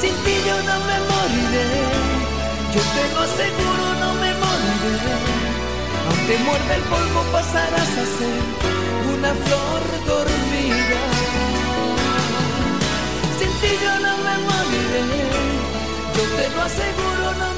Sin ti yo no me moriré, yo te lo aseguro, no me moriré. Aunque muerda el polvo pasarás a ser una flor dormida. Sin ti yo no me moriré, yo te lo aseguro, no me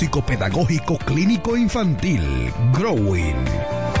Psicopedagógico Clínico Infantil, Growing.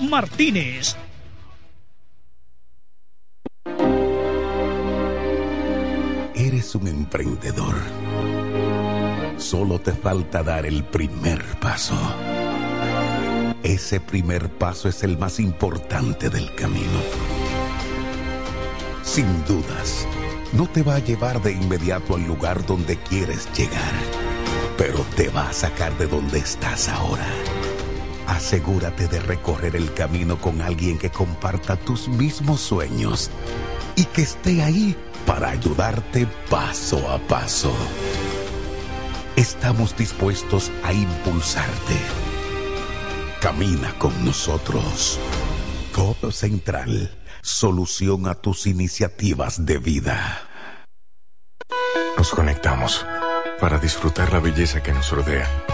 Martínez. Eres un emprendedor. Solo te falta dar el primer paso. Ese primer paso es el más importante del camino. Sin dudas, no te va a llevar de inmediato al lugar donde quieres llegar, pero te va a sacar de donde estás ahora. Asegúrate de recorrer el camino con alguien que comparta tus mismos sueños y que esté ahí para ayudarte paso a paso. Estamos dispuestos a impulsarte. Camina con nosotros. Codo Central, solución a tus iniciativas de vida. Nos conectamos para disfrutar la belleza que nos rodea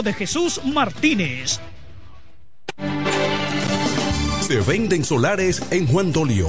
de Jesús Martínez. Se venden solares en Juan Dolio,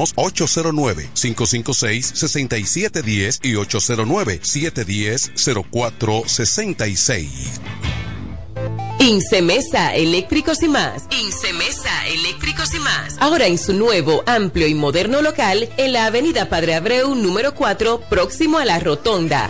809-556-6710 y 809-710-0466. Incemesa Eléctricos y más. Incemesa Eléctricos y más. Ahora en su nuevo, amplio y moderno local en la Avenida Padre Abreu número 4, próximo a la Rotonda.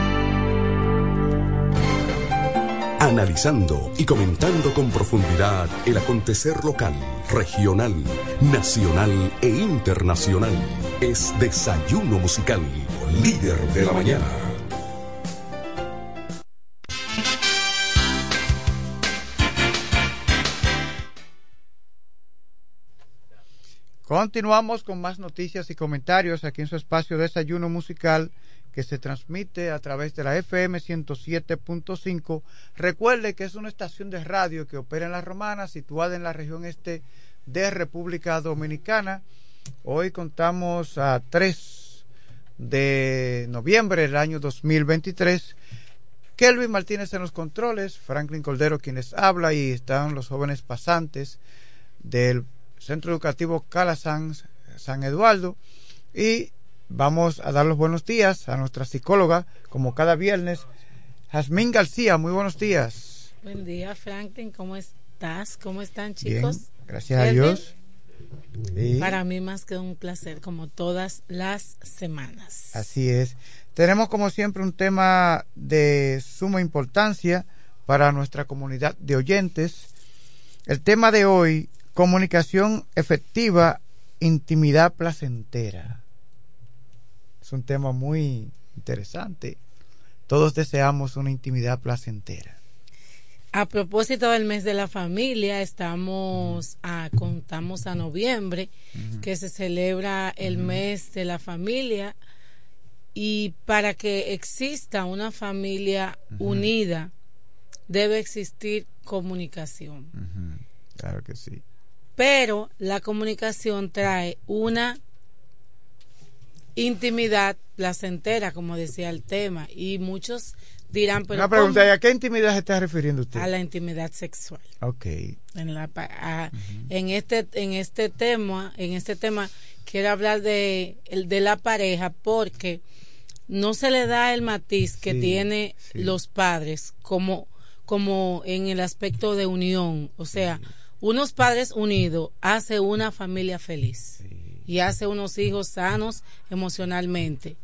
Analizando y comentando con profundidad el acontecer local, regional, nacional e internacional. Es Desayuno Musical, líder de la mañana. Continuamos con más noticias y comentarios aquí en su espacio Desayuno Musical que se transmite a través de la FM 107.5. Recuerde que es una estación de radio que opera en La Romana, situada en la región este de República Dominicana. Hoy contamos a 3 de noviembre del año 2023. Kelvin Martínez en los controles, Franklin Coldero quienes habla y están los jóvenes pasantes del Centro Educativo Calazán San Eduardo y vamos a dar los buenos días a nuestra psicóloga como cada viernes Jazmín García, muy buenos días. Buen día, Franklin. ¿Cómo estás? ¿Cómo están, Bien, chicos? gracias a Dios. Sí, Para mí más que un placer, como todas las semanas. así es. Tenemos como siempre un tema de suma importancia para nuestra comunidad de oyentes. El tema de hoy, comunicación efectiva, intimidad placentera. Es un tema muy interesante. Todos deseamos una intimidad placentera. A propósito del mes de la familia, estamos a, contamos a noviembre, que se celebra el mes de la familia. Y para que exista una familia unida, debe existir comunicación. Claro que sí. Pero la comunicación trae una intimidad placentera, como decía el tema, y muchos dirán, pero Una pregunta, ¿cómo? ¿y ¿a qué intimidad se está refiriendo usted? a la intimidad sexual. Ok. En, la, este en este tema, en este tema quiero hablar de el de la pareja porque no se le da el matiz que Sí, tiene los padres como como en el aspecto de unión, o sea, unos padres unidos hace una familia feliz y hace unos hijos sanos emocionalmente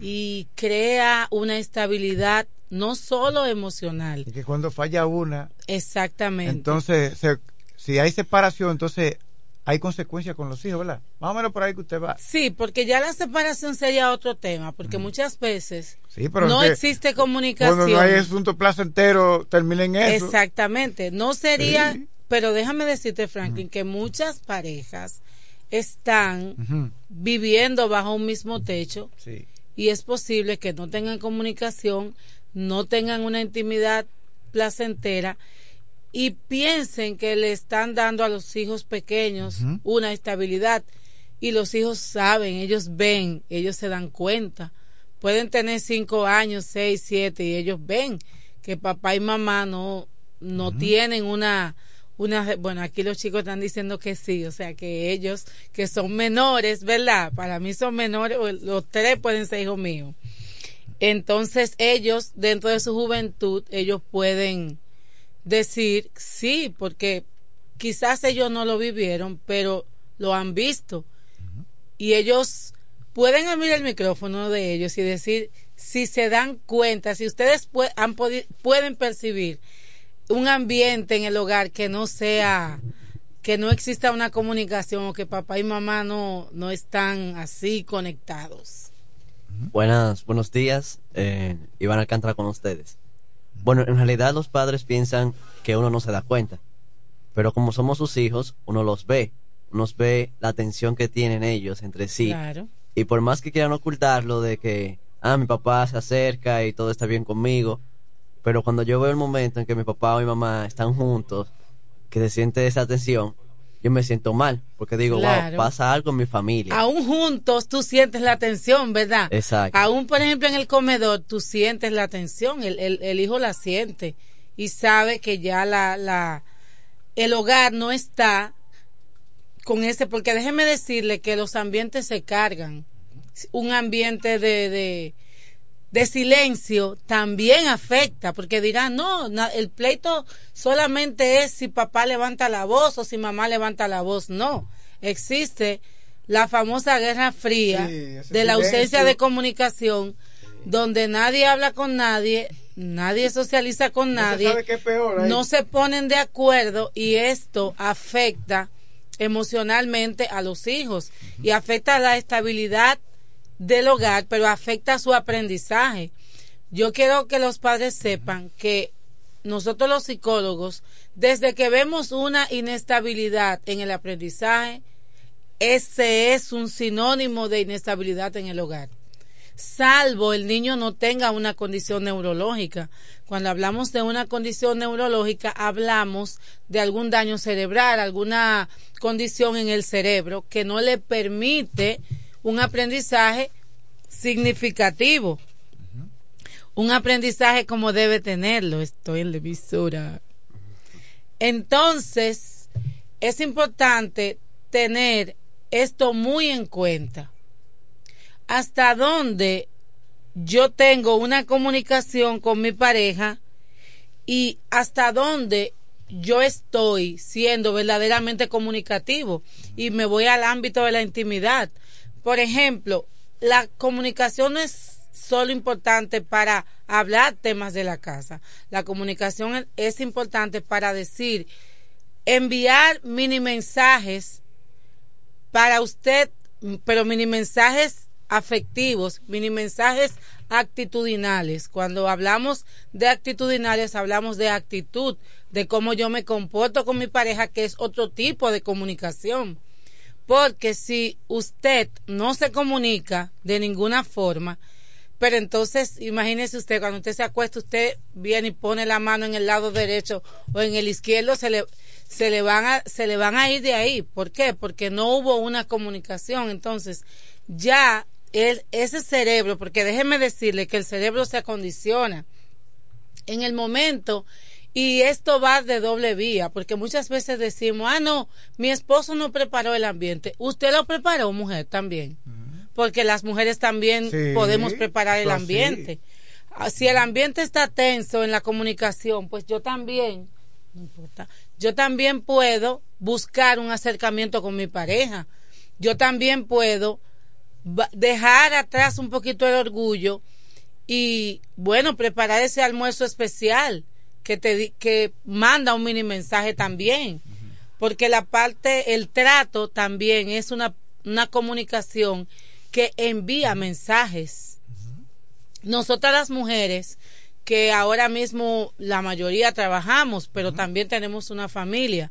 y crea una estabilidad no solo emocional, Y que cuando falla una, exactamente. entonces, se- si hay separación, entonces hay consecuencias con los hijos, ¿verdad? Más o menos por ahí que usted va. Sí, porque ya la separación sería otro tema, porque muchas veces Sí, pero no existe comunicación. Cuando no hay asunto placentero, termina en eso. Exactamente, no sería, Sí. pero déjame decirte, Franklin, que muchas parejas están viviendo bajo un mismo techo Sí. y es posible que no tengan comunicación, no tengan una intimidad placentera y piensen que le están dando a los hijos pequeños una estabilidad y los hijos saben, ellos ven, ellos se dan cuenta. Pueden tener cinco años, seis, siete y ellos ven que papá y mamá no, no tienen una, una, bueno, aquí los chicos están diciendo que sí, o sea que ellos que son menores, ¿verdad? Para mí son menores, los tres pueden ser hijos míos. Entonces ellos, dentro de su juventud, ellos pueden decir sí, porque quizás ellos no lo vivieron, pero lo han visto. Y ellos pueden abrir el micrófono de ellos y decir si se dan cuenta, si ustedes pue- han pueden percibir un ambiente en el hogar que no sea que no exista una comunicación o que papá y mamá no, no están así conectados. Buenas, buenos días. Eh, Iván Alcántara con ustedes. Bueno, en realidad los padres piensan que uno no se da cuenta, pero como somos sus hijos, uno los ve, uno ve la atención que tienen ellos entre sí. Claro. Y por más que quieran ocultarlo de que, ah, mi papá se acerca y todo está bien conmigo, pero cuando yo veo el momento en que mi papá o mi mamá están juntos, que se siente esa atención, yo me siento mal, porque digo, Claro. wow, pasa algo en mi familia. Aún juntos tú sientes la tensión, ¿verdad? Exacto. Aún, por ejemplo, en el comedor tú sientes la tensión, el, el, el hijo la siente y sabe que ya la, la, el hogar no está con ese, porque déjeme decirle que los ambientes se cargan. Un ambiente de, de, de silencio también afecta, porque dirán, no, el pleito solamente es si papá levanta la voz o si mamá levanta la voz. No, existe la famosa guerra fría Sí, de la ausencia de comunicación, donde nadie habla con nadie, nadie socializa con No se nadie, sabe qué es peor ahí. no se ponen de acuerdo y esto afecta emocionalmente a los hijos y afecta la estabilidad del hogar, pero afecta su aprendizaje. Yo quiero que los padres sepan que nosotros los psicólogos, desde que vemos una inestabilidad en el aprendizaje, ese es un sinónimo de inestabilidad en el hogar. Salvo el niño no tenga una condición neurológica. Cuando hablamos de una condición neurológica, hablamos de algún daño cerebral, alguna condición en el cerebro que no le permite un aprendizaje significativo. Un aprendizaje como debe tenerlo. Estoy en la emisora. Entonces, es importante tener esto muy en cuenta. Hasta dónde yo tengo una comunicación con mi pareja y hasta dónde yo estoy siendo verdaderamente comunicativo y me voy al ámbito de la intimidad. Por ejemplo, la comunicación no es solo importante para hablar temas de la casa. La comunicación es- importante para decir, enviar mini mensajes para usted, pero mini mensajes afectivos, mini mensajes actitudinales. Cuando hablamos de actitudinales, hablamos de actitud, de cómo yo me comporto con mi pareja, que es otro tipo de comunicación. Porque si usted no se comunica de ninguna forma, pero entonces imagínese usted, cuando usted se acuesta, usted viene y pone la mano en el lado derecho o en el izquierdo, se le, se le van a, se le van a ir de ahí. ¿Por qué? Porque no hubo una comunicación. Entonces, ya el, ese cerebro, porque déjeme decirle que el cerebro se acondiciona en el momento y esto va de doble vía, porque muchas veces decimos, ah, no, mi esposo no preparó el ambiente. Usted lo preparó, mujer, también. Porque las mujeres también Sí, podemos preparar el sí. ambiente. Ah, Si el ambiente está tenso en la comunicación, pues yo también, no importa, yo también puedo buscar un acercamiento con mi pareja. Yo también puedo dejar atrás un poquito el orgullo y bueno, preparar ese almuerzo especial que te que manda un mini mensaje también. Porque la parte, el trato también es una, una comunicación que envía mensajes. Nosotras las mujeres, que ahora mismo la mayoría trabajamos, pero también tenemos una familia.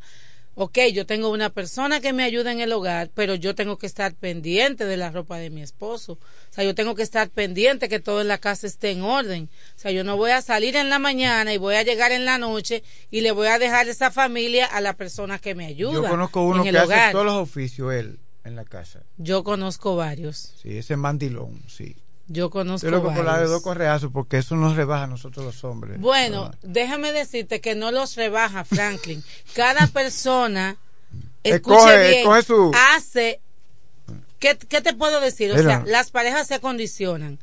Ok, yo tengo una persona que me ayuda en el hogar, pero yo tengo que estar pendiente de la ropa de mi esposo. O sea, yo tengo que estar pendiente que todo en la casa esté en orden. O sea, yo no voy a salir en la mañana y voy a llegar en la noche y le voy a dejar esa familia a la persona que me ayuda Yo conozco uno en el que hogar. hace todos los oficios él en la casa. Yo conozco varios. Sí, ese mandilón, sí. Yo conozco Yo lo la de dos correazos porque eso nos rebaja a nosotros los hombres. Bueno, déjame decirte que no los rebaja Franklin. Cada persona, escuche Escoge- bien, escoge su- hace... ¿qué, qué te puedo decir? O sea, las parejas se acondicionan.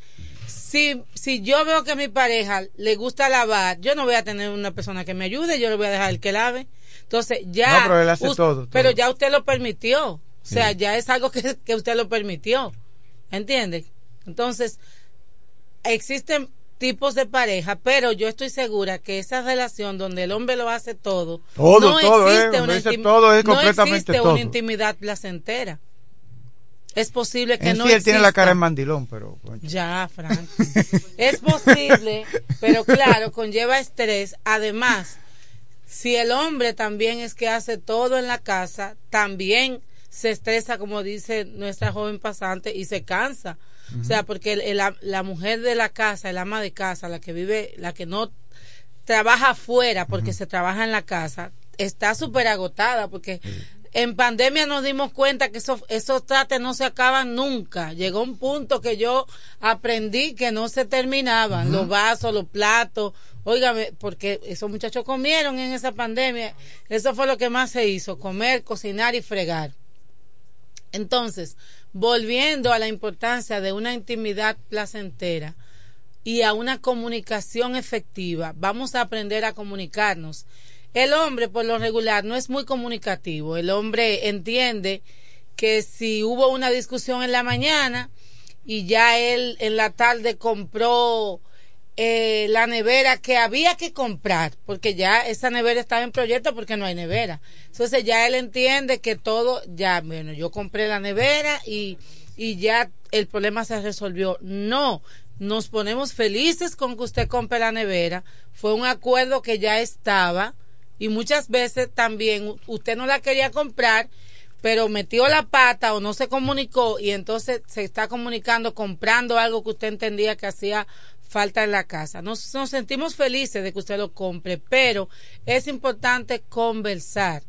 Si, si yo veo que a mi pareja le gusta lavar, yo no voy a tener una persona que me ayude, yo le voy a dejar el que lave. Entonces, ya... No, pero él hace todo, Pero ya usted lo permitió. O sea, ya es algo que, que usted lo permitió. ¿Entiende? Entonces, existen tipos de pareja, pero yo estoy segura que esa relación donde el hombre lo hace todo, Todo, no todo, eh, existe, una, intim- todo es no existe una intimidad placentera. Es posible que En no sí, él tiene la cara de mandilón, pero... coño. Ya, Frank. es posible, pero claro, conlleva estrés. Además, si el hombre también es que hace todo en la casa, también se estresa, como dice nuestra joven pasante, y se cansa. O sea, porque el- el- la, la mujer de la casa, el ama de casa, la que vive, la que no trabaja afuera porque se trabaja en la casa, está súper agotada porque en pandemia nos dimos cuenta que esos, esos trates no se acaban nunca. Llegó un punto que yo aprendí que no se terminaban los vasos, los platos. Óigame, porque esos muchachos comieron en esa pandemia. Eso fue lo que más se hizo, comer, cocinar y fregar. Entonces, volviendo a la importancia de una intimidad placentera y a una comunicación efectiva, vamos a aprender a comunicarnos. El hombre, por lo regular, no es muy comunicativo. El hombre entiende que si hubo una discusión en la mañana y ya él en la tarde compró eh, la nevera que había que comprar, porque ya esa nevera estaba en proyecto porque no hay nevera. Entonces ya él entiende que todo, ya, bueno, yo compré la nevera y, y ya el problema se resolvió. No, nos ponemos felices con que usted compre la nevera. Fue un acuerdo que ya estaba y muchas veces también usted no la quería comprar pero metió la pata o no se comunicó y entonces se está comunicando comprando algo que usted entendía que hacía falta en la casa. Nos, nos sentimos felices de que usted lo compre, pero es importante conversar.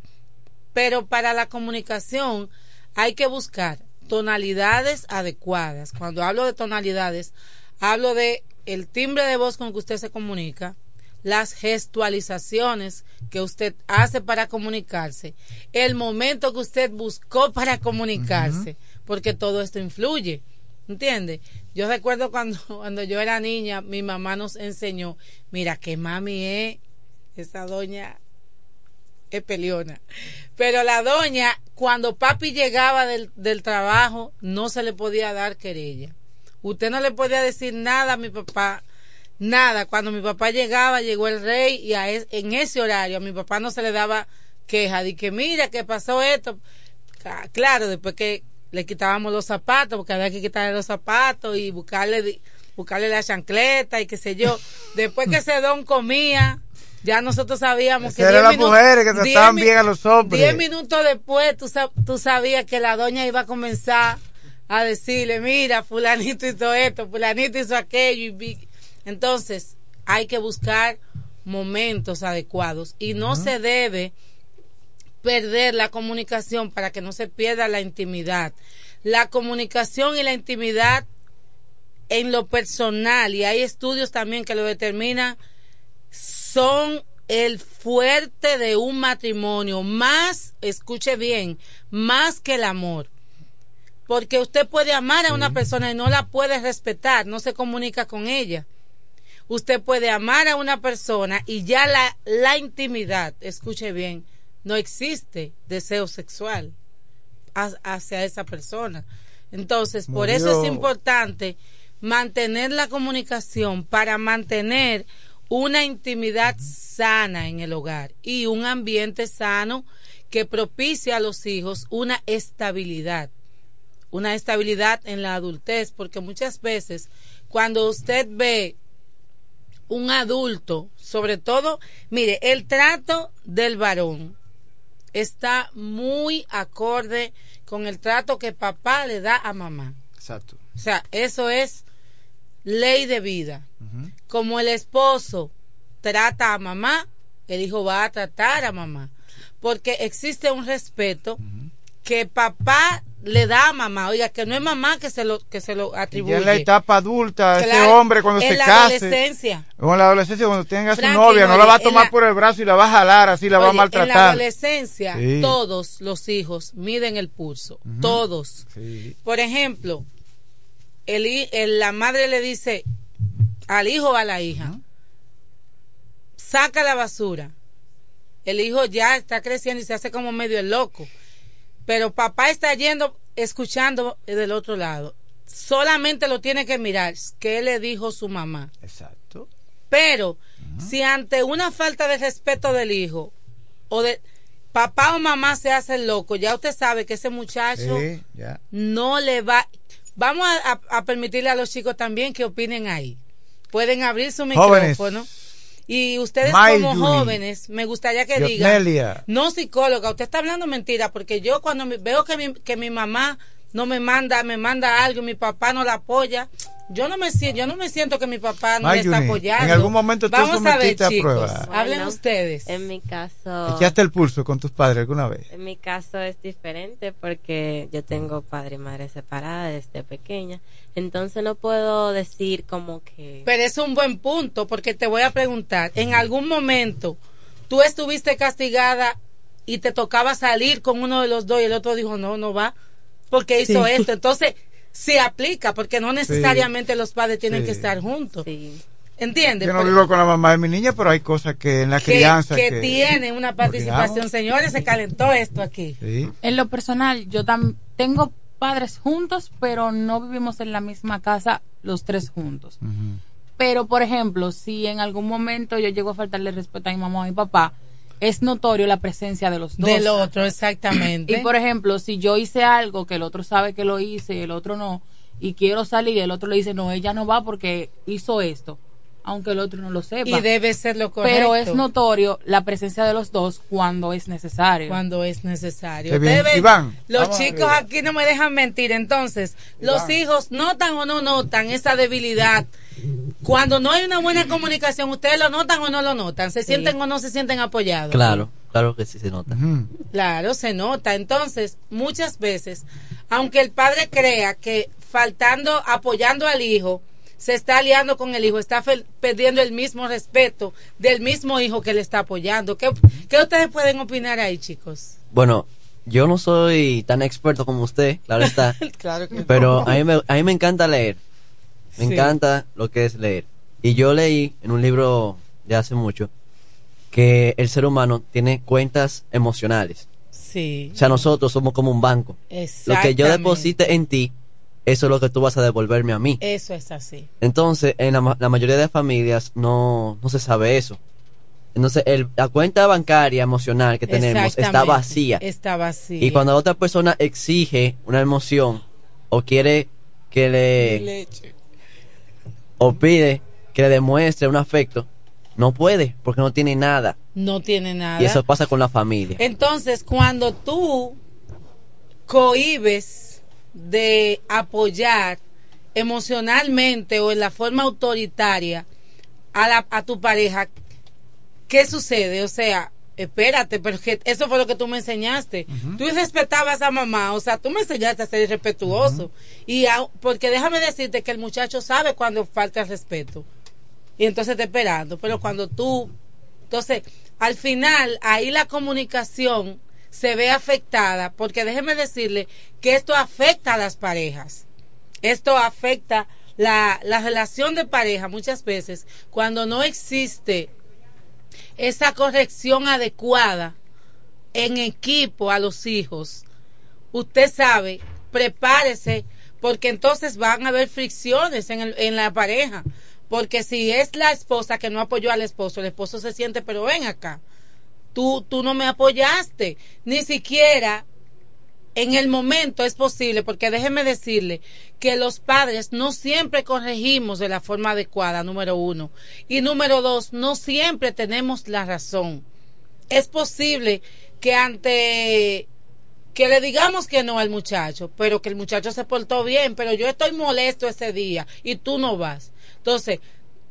Pero para la comunicación hay que buscar tonalidades adecuadas. Cuando hablo de tonalidades, hablo de el timbre de voz con que usted se comunica, las gestualizaciones que usted hace para comunicarse, el momento que usted buscó para comunicarse, porque todo esto influye. ¿Entiende? Yo recuerdo cuando, cuando yo era niña, mi mamá nos enseñó, mira que mami es esa doña es peleona. Pero la doña, cuando papi llegaba del, del trabajo, no se le podía dar querella. Usted no le podía decir nada a mi papá, nada. Cuando mi papá llegaba, llegó el rey y a es- en ese horario a mi papá no se le daba queja de que mira que pasó esto. Claro, después que le quitábamos los zapatos, porque había que quitarle los zapatos y buscarle, buscarle la chancleta y qué sé yo. Después que ese don comía, ya nosotros sabíamos que eran las minutos- mujeres que trataban bien a los hombres. Diez minutos después, tú, sab- tú sabías que la doña iba a comenzar a decirle, mira, fulanito hizo esto, fulanito hizo aquello. y vi-". Entonces, hay que buscar momentos adecuados y no se debe perder la comunicación para que no se pierda la intimidad. La comunicación y la intimidad en lo personal, y hay estudios también que lo determinan, son el fuerte de un matrimonio, más, escuche bien, más que el amor. Porque usted puede amar a una persona y no la puede respetar, no se comunica con ella. Usted puede amar a una persona y ya la, la intimidad, escuche bien, no existe deseo sexual ha- hacia esa persona. Entonces, por eso es importante mantener la comunicación para mantener una intimidad sana en el hogar y un ambiente sano que propicie a los hijos una estabilidad, una estabilidad en la adultez, porque muchas veces cuando usted ve un adulto, sobre todo, mire, el trato del varón está muy acorde con el trato que papá le da a mamá. Exacto. O sea, eso es ley de vida. Como el esposo trata a mamá, el hijo va a tratar a mamá. Porque existe un respeto que papá le da a mamá. Oiga, que no es mamá que se lo, que se lo Y atribuye. ya en la etapa adulta, ese Claro, hombre cuando en se la case. adolescencia. O en la adolescencia, cuando tenga su Frankie, novia, no oye, la va a en tomar la- por el brazo y la va a jalar, así la va a Oye, En la maltratar. adolescencia, Sí. todos los hijos miden el pulso. Todos. Sí. Por ejemplo, el- la madre le dice al hijo o a la hija, saca la basura. El hijo ya está creciendo y se hace como medio el loco. Pero papá está yendo, escuchando del otro lado. Solamente lo tiene que mirar. ¿Qué le dijo su mamá? Exacto. Pero si ante una falta de respeto del hijo o de papá o mamá se hace el loco, ya usted sabe que ese muchacho Sí, ya. no le va. Vamos a, a- a permitirle a los chicos también que opinen ahí. Pueden abrir su Jóvenes. Y ustedes May como jóvenes, me gustaría que digan, Yotnelia. no psicóloga, usted está hablando mentira, porque yo cuando me- veo que mi, que mi mamá no me manda, me manda algo, mi papá no la apoya, yo no me siento, yo no me siento que mi papá no May me está apoyando. en algún momento tú Vamos a ver, sometiste a chicos, prueba. hablen Bueno, ustedes. En mi caso, ¿Echaste el pulso con tus padres alguna vez? en mi caso es diferente porque yo tengo padre y madre separada desde pequeña, entonces no puedo decir como que Pero es un buen punto, porque te voy a preguntar, en algún momento tú estuviste castigada y te tocaba salir con uno de los dos y el otro dijo, no, no va, porque hizo Sí. esto. Entonces, se aplica, porque no necesariamente los padres tienen Sí. que estar juntos. ¿Entiendes? Yo no vivo con la mamá de mi niña, pero hay cosas que en la que, crianza que que, tienen una participación. Señores, se calentó esto aquí. Sí. En lo personal, yo tam tengo padres juntos, pero no vivimos en la misma casa los tres juntos. Pero, por ejemplo, si en algún momento yo llego a faltarle respeto a mi mamá o a mi papá, es notorio la presencia de los dos. Del otro, exactamente. Y, por ejemplo, si yo hice algo que el otro sabe que lo hice y el otro no, y quiero salir y el otro le dice, no, ella no va porque hizo esto, aunque el otro no lo sepa. Y debe ser lo correcto. Pero es notorio la presencia de los dos cuando es necesario. Cuando es necesario. Iván, los chicos arriba. aquí no me dejan mentir. Entonces, los hijos notan o no notan esa debilidad. Cuando no hay una buena comunicación, ¿ustedes lo notan o no lo notan? ¿Se sienten o no se sienten apoyados? Claro, claro que sí se nota. Claro, se nota. Entonces, muchas veces, aunque el padre crea que faltando, apoyando al hijo, se está aliando con el hijo, está perdiendo el mismo respeto del mismo hijo que le está apoyando. ¿Qué, qué ustedes pueden opinar ahí, chicos? Bueno, yo no soy tan experto como usted, claro está. Claro que no. Pero a mí, me, a mí me encanta leer. Me Sí. encanta lo que es leer. Y yo leí en un libro de hace mucho que el ser humano tiene cuentas emocionales. Sí. O sea, nosotros somos como un banco. Lo que yo deposite en ti, eso es lo que tú vas a devolverme a mí. Eso es así. Entonces, en la, ma- la mayoría de familias no, no se sabe eso. Entonces, el- la cuenta bancaria emocional que tenemos está vacía. Está vacía. Y cuando la otra persona exige una emoción o quiere que le... o pide que le demuestre un afecto, no puede porque no tiene nada. No tiene nada. Y eso pasa con la familia. Entonces, cuando tú cohibes de apoyar emocionalmente o en la forma autoritaria a, la, a tu pareja, ¿qué sucede? O sea, espérate, pero es que eso fue lo que tú me enseñaste. Tú respetabas a mamá, o sea, tú me enseñaste a ser respetuoso. Y a- porque déjame decirte que el muchacho sabe cuando falta el respeto. Y entonces está esperando. Pero cuando tú entonces, al final, ahí la comunicación se ve afectada, porque déjeme decirle que esto afecta a las parejas. Esto afecta la, la relación de pareja muchas veces cuando no existe esa corrección adecuada en equipo a los hijos. Usted sabe, prepárese, porque entonces van a haber fricciones en, el- en la pareja. Porque si es la esposa que no apoyó al esposo, el esposo se siente, pero ven acá, tú, tú no me apoyaste, ni siquiera en el momento es posible, porque déjeme decirle que los padres no siempre corregimos de la forma adecuada, número uno. Y número dos, no siempre tenemos la razón. Es posible que ante que le digamos que no al muchacho, pero que el muchacho se portó bien, pero yo estoy molesto ese día y tú no vas. Entonces,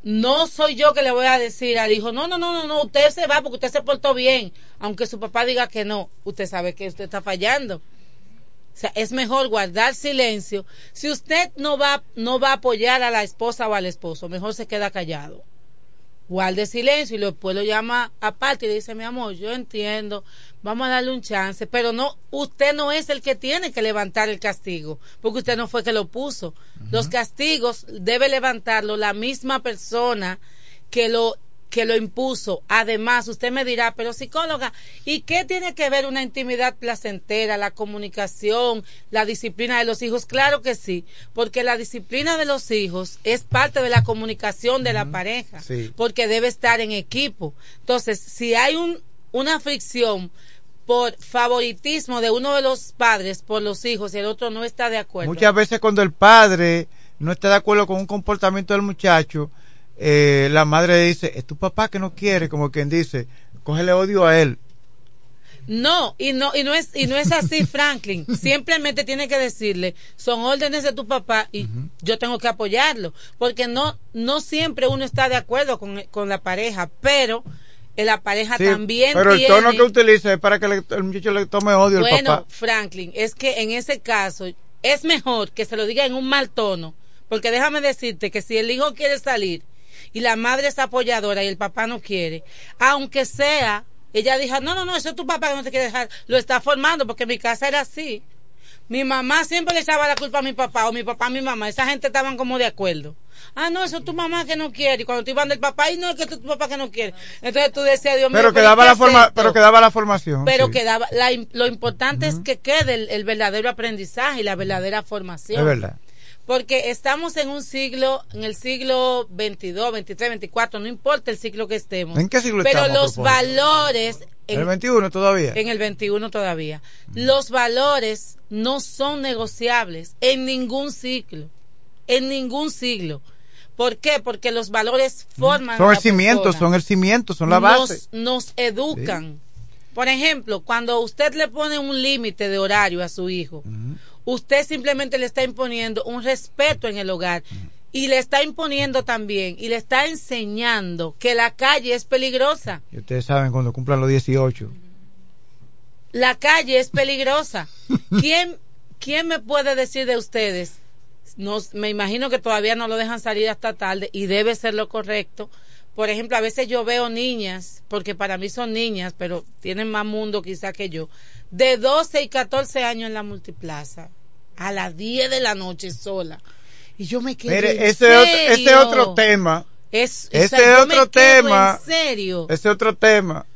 no soy yo que le voy a decir al hijo, no, no, no, no, no, usted se va porque usted se portó bien, aunque su papá diga que no, usted sabe que usted está fallando. O sea, es mejor guardar silencio. Si usted no va, no va a apoyar a la esposa o al esposo, mejor se queda callado. Guarde silencio y después lo llama aparte y le dice, mi amor, yo entiendo, vamos a darle un chance, pero no, usted no es el que tiene que levantar el castigo, porque usted no fue que lo puso. Los castigos debe levantarlo la misma persona que lo que lo impuso. Además, usted me dirá, pero psicóloga, ¿y qué tiene que ver una intimidad placentera, la comunicación, la disciplina de los hijos? Claro que sí, porque la disciplina de los hijos es parte de la comunicación de la pareja, Sí. porque debe estar en equipo. Entonces, si hay un, una fricción por favoritismo de uno de los padres por los hijos y el otro no está de acuerdo. Muchas veces cuando el padre no está de acuerdo con un comportamiento del muchacho, eh, la madre dice, es tu papá que no quiere, como quien dice, cógele odio a él. No, y no, y no es, y no es así, Franklin. Simplemente tiene que decirle, son órdenes de tu papá y yo tengo que apoyarlo. Porque no, no siempre uno está de acuerdo con, con la pareja, pero la pareja Sí, también pero el tono que utiliza es para que le- el muchacho le tome odio al Bueno, papá. Franklin, es que en ese caso es mejor que se lo diga en un mal tono, porque déjame decirte que si el hijo quiere salir y la madre es apoyadora y el papá no quiere, aunque sea, ella dijo, no, no, no, eso es tu papá que no te quiere dejar, lo está formando porque mi casa era así. Mi mamá siempre le echaba la culpa a mi papá o mi papá a mi mamá, esa gente estaban como de acuerdo. Ah, no, eso es tu mamá que no quiere. Y cuando te iban del papá, y no, es que es tu papá que no quiere. Entonces tú decías, Dios mío, Pero ¿y quedaba la forma, pero quedaba la formación. Pero sí. quedaba, la lo importante es que quede el, el verdadero aprendizaje y la verdadera formación. Es verdad. Porque estamos en un siglo, en el siglo 22, 23, 24, no importa el siglo que estemos. ¿En qué siglo Pero estamos, los valores... El 21 todavía. En el 21 todavía. Los valores no son negociables en ningún ciclo. En ningún siglo. ¿Por qué? Porque los valores forman Son el cimiento, persona son el cimiento, son la nos, base. nos educan. Por ejemplo, cuando usted le pone un límite de horario a su hijo, usted simplemente le está imponiendo un respeto en el hogar y le está imponiendo también y le está enseñando que la calle es peligrosa. Y ustedes saben cuando cumplan los 18. La calle es peligrosa. ¿Quién, quién me puede decir de ustedes? No, me imagino que todavía no lo dejan salir hasta tarde y debe ser lo correcto. Por ejemplo, a veces yo veo niñas, porque para mí son niñas, pero tienen más mundo quizá que yo, de 12 y 14 años en la multiplaza, a las 10 de la noche sola. Y yo me quedé. Mire, ¿en ese, otro, ese otro tema Es, o sea, otro tema. En serio. Ese es otro tema.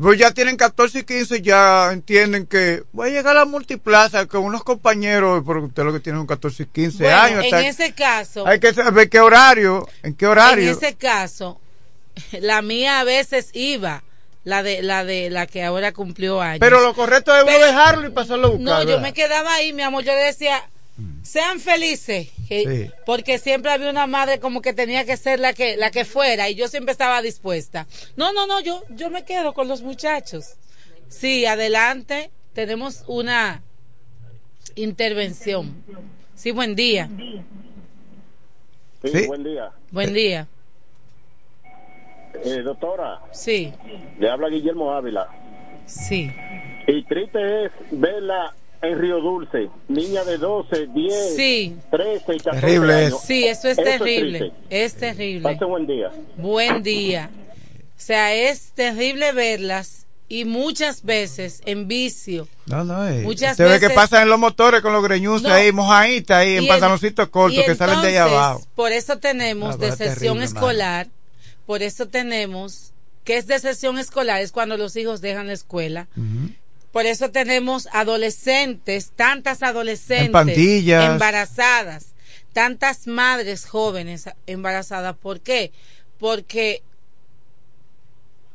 Pues ya tienen 14 y 15, ya entienden que voy a llegar a la multiplaza con unos compañeros, porque usted lo que tiene son 14 y 15 Bueno, años. en ese caso, hay que saber qué horario, en qué horario. en ese caso, la mía a veces iba, la de la de la que ahora cumplió años. Pero lo correcto es uno Pero- dejarlo y pasarlo a buscar. No, yo me quedaba ahí, mi amor. Yo decía, sean felices. Que- Sí. Porque siempre había una madre como que tenía que ser la que, la que fuera y yo siempre estaba dispuesta. No, no, no, yo, yo me quedo con los muchachos. Sí, adelante. Tenemos una intervención. Sí, buen día. Sí, Sí. buen día. Buen día. Eh, doctora, Sí, le habla Guillermo Ávila. sí. Y triste es verla en Río Dulce, niña de 12, 10, Sí. 13 y 14 Terrible años. Sí, eso es terrible. triste. Es terrible. Pase buen día. Buen día. O sea, es terrible verlas y muchas veces en vicio. No, no, eh. Muchas Usted ve que veces- pasan en los motores con los greñuces No. ahí, mojaditas ahí, en pantaloncitos cortos que salen de ahí entonces, abajo. Por eso tenemos de pero es sesión terrible, escolar, por eso tenemos, que es de sesión escolar? Es cuando los hijos dejan la escuela. Por eso tenemos adolescentes, tantas adolescentes En embarazadas, tantas madres jóvenes embarazadas. ¿Por qué? Porque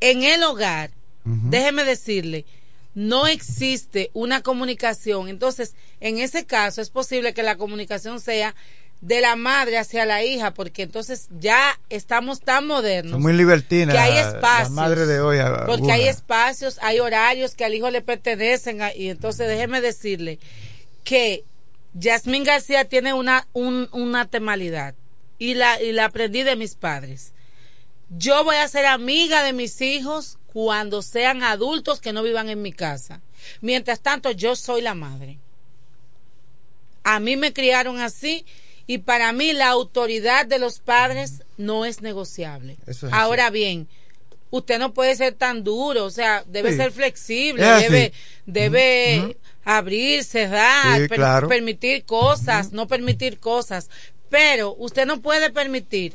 en el hogar, déjeme decirle, no existe una comunicación. Entonces, en ese caso es posible que la comunicación sea de la madre hacia la hija, porque entonces ya estamos tan modernos Son muy libertinas. que hay espacios. La madre de hoy. Porque hay espacios, hay horarios que al hijo le pertenecen. a- y entonces déjeme decirle que Yasmín García tiene una, un- una temalidad. Y la, y la aprendí de mis padres. Yo voy a ser amiga de mis hijos cuando sean adultos que no vivan en mi casa. Mientras tanto, yo soy la madre. A mí me criaron así y para mí la autoridad de los padres no es negociable. Es Ahora bien, usted no puede ser tan duro, o sea, debe Sí. ser flexible, debe, debe abrir, cerrar, Sí, per- claro. permitir cosas, no permitir cosas, pero usted no puede permitir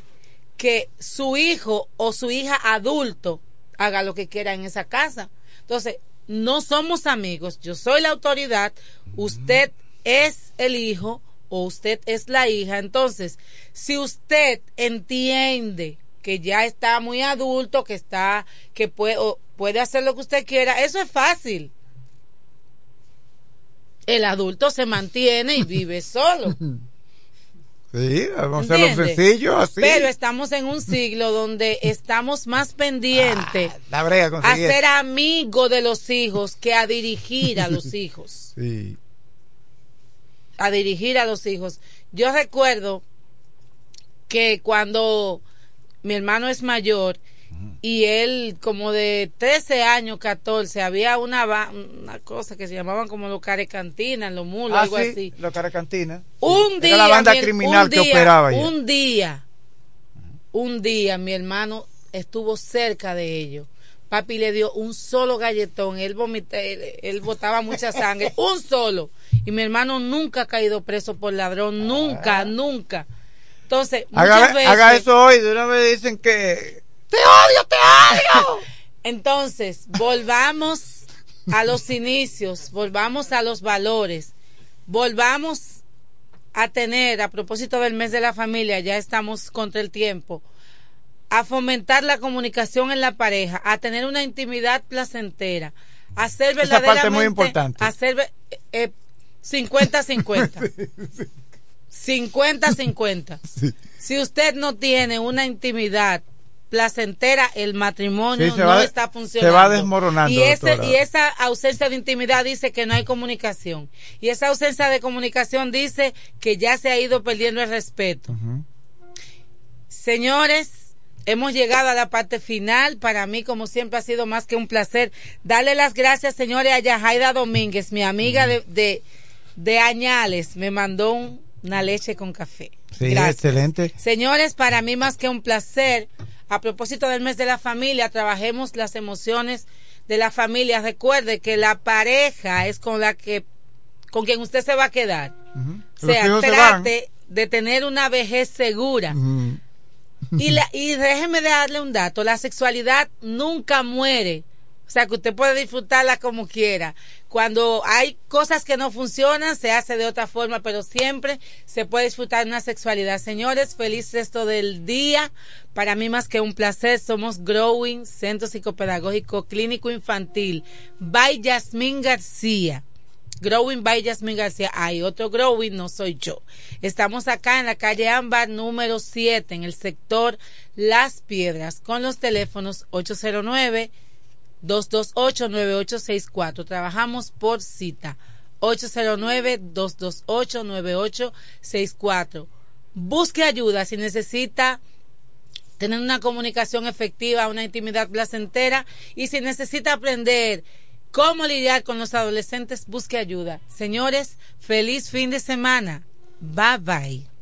que su hijo o su hija adulto haga lo que quiera en esa casa. Entonces, no somos amigos, yo soy la autoridad, usted es el hijo o usted es la hija. Entonces, si usted entiende que ya está muy adulto, que está, que puede, o puede hacer lo que usted quiera, eso es fácil. El adulto se mantiene y vive solo. Sí, vamos a hacerlo sencillo, así. Pero estamos en un siglo donde estamos más pendientes brega a ser amigo de los hijos que a dirigir a los hijos. Sí. A dirigir a los hijos. Yo recuerdo que cuando mi hermano es mayor y él como de 13 años, 14, había una, una cosa que se llamaban como los carecantinas, los mulos, Ah, algo sí, así. los caracantinas. Un Era día. la banda mi- criminal un que día- operaba. Un día, un día, mi hermano estuvo cerca de ellos. Papi le dio un solo galletón, él vomita, él, él botaba mucha sangre, un solo. Y mi hermano nunca ha caído preso por ladrón, nunca, nunca. Entonces, muchas Haga, veces, haga eso hoy, de una vez dicen que te odio, te odio. Entonces, volvamos a los inicios, volvamos a los valores, volvamos a tener, a propósito del mes de la familia, ya estamos contra el tiempo, a fomentar la comunicación en la pareja, a tener una intimidad placentera, a ser Esa parte verdaderamente... es muy importante. A ser eh, 50-50. 50-50. Si usted no tiene una intimidad placentera, el matrimonio Sí, se no de- está se funcionando. va desmoronando, Y, ese, y esa ausencia de intimidad dice que no hay comunicación. Y esa ausencia de comunicación dice que ya se ha ido perdiendo el respeto. Señores, hemos llegado a la parte final. Para mí, como siempre, ha sido más que un placer. Darle las gracias, señores, a Yajaida Domínguez, mi amiga de, de, de Añales. Me mandó un- una leche con café. Sí, Gracias. excelente. Señores, para mí más que un placer. A propósito del mes de la familia, trabajemos las emociones de la familia. Recuerde que la pareja es con la que, con quien usted se va a quedar. O sea, se trate de tener una vejez segura. Y, la, y déjeme darle un dato, la sexualidad nunca muere. O sea, que usted puede disfrutarla como quiera. Cuando hay cosas que no funcionan, se hace de otra forma, pero siempre se puede disfrutar una sexualidad. Señores, feliz resto del día. Para mí más que un placer, somos Growing, Centro Psicopedagógico Clínico Infantil, by Yasmín García. Growing by Yasmín García. Hay otro Growing, no soy yo. Estamos acá en la calle Ámbar número 7, en el sector Las Piedras, con los teléfonos 809 228-9864. Trabajamos por cita. 809-228-9864. Busque ayuda si necesita tener una comunicación efectiva, una intimidad placentera y si necesita aprender cómo lidiar con los adolescentes, busque ayuda. Señores, feliz fin de semana. Bye bye.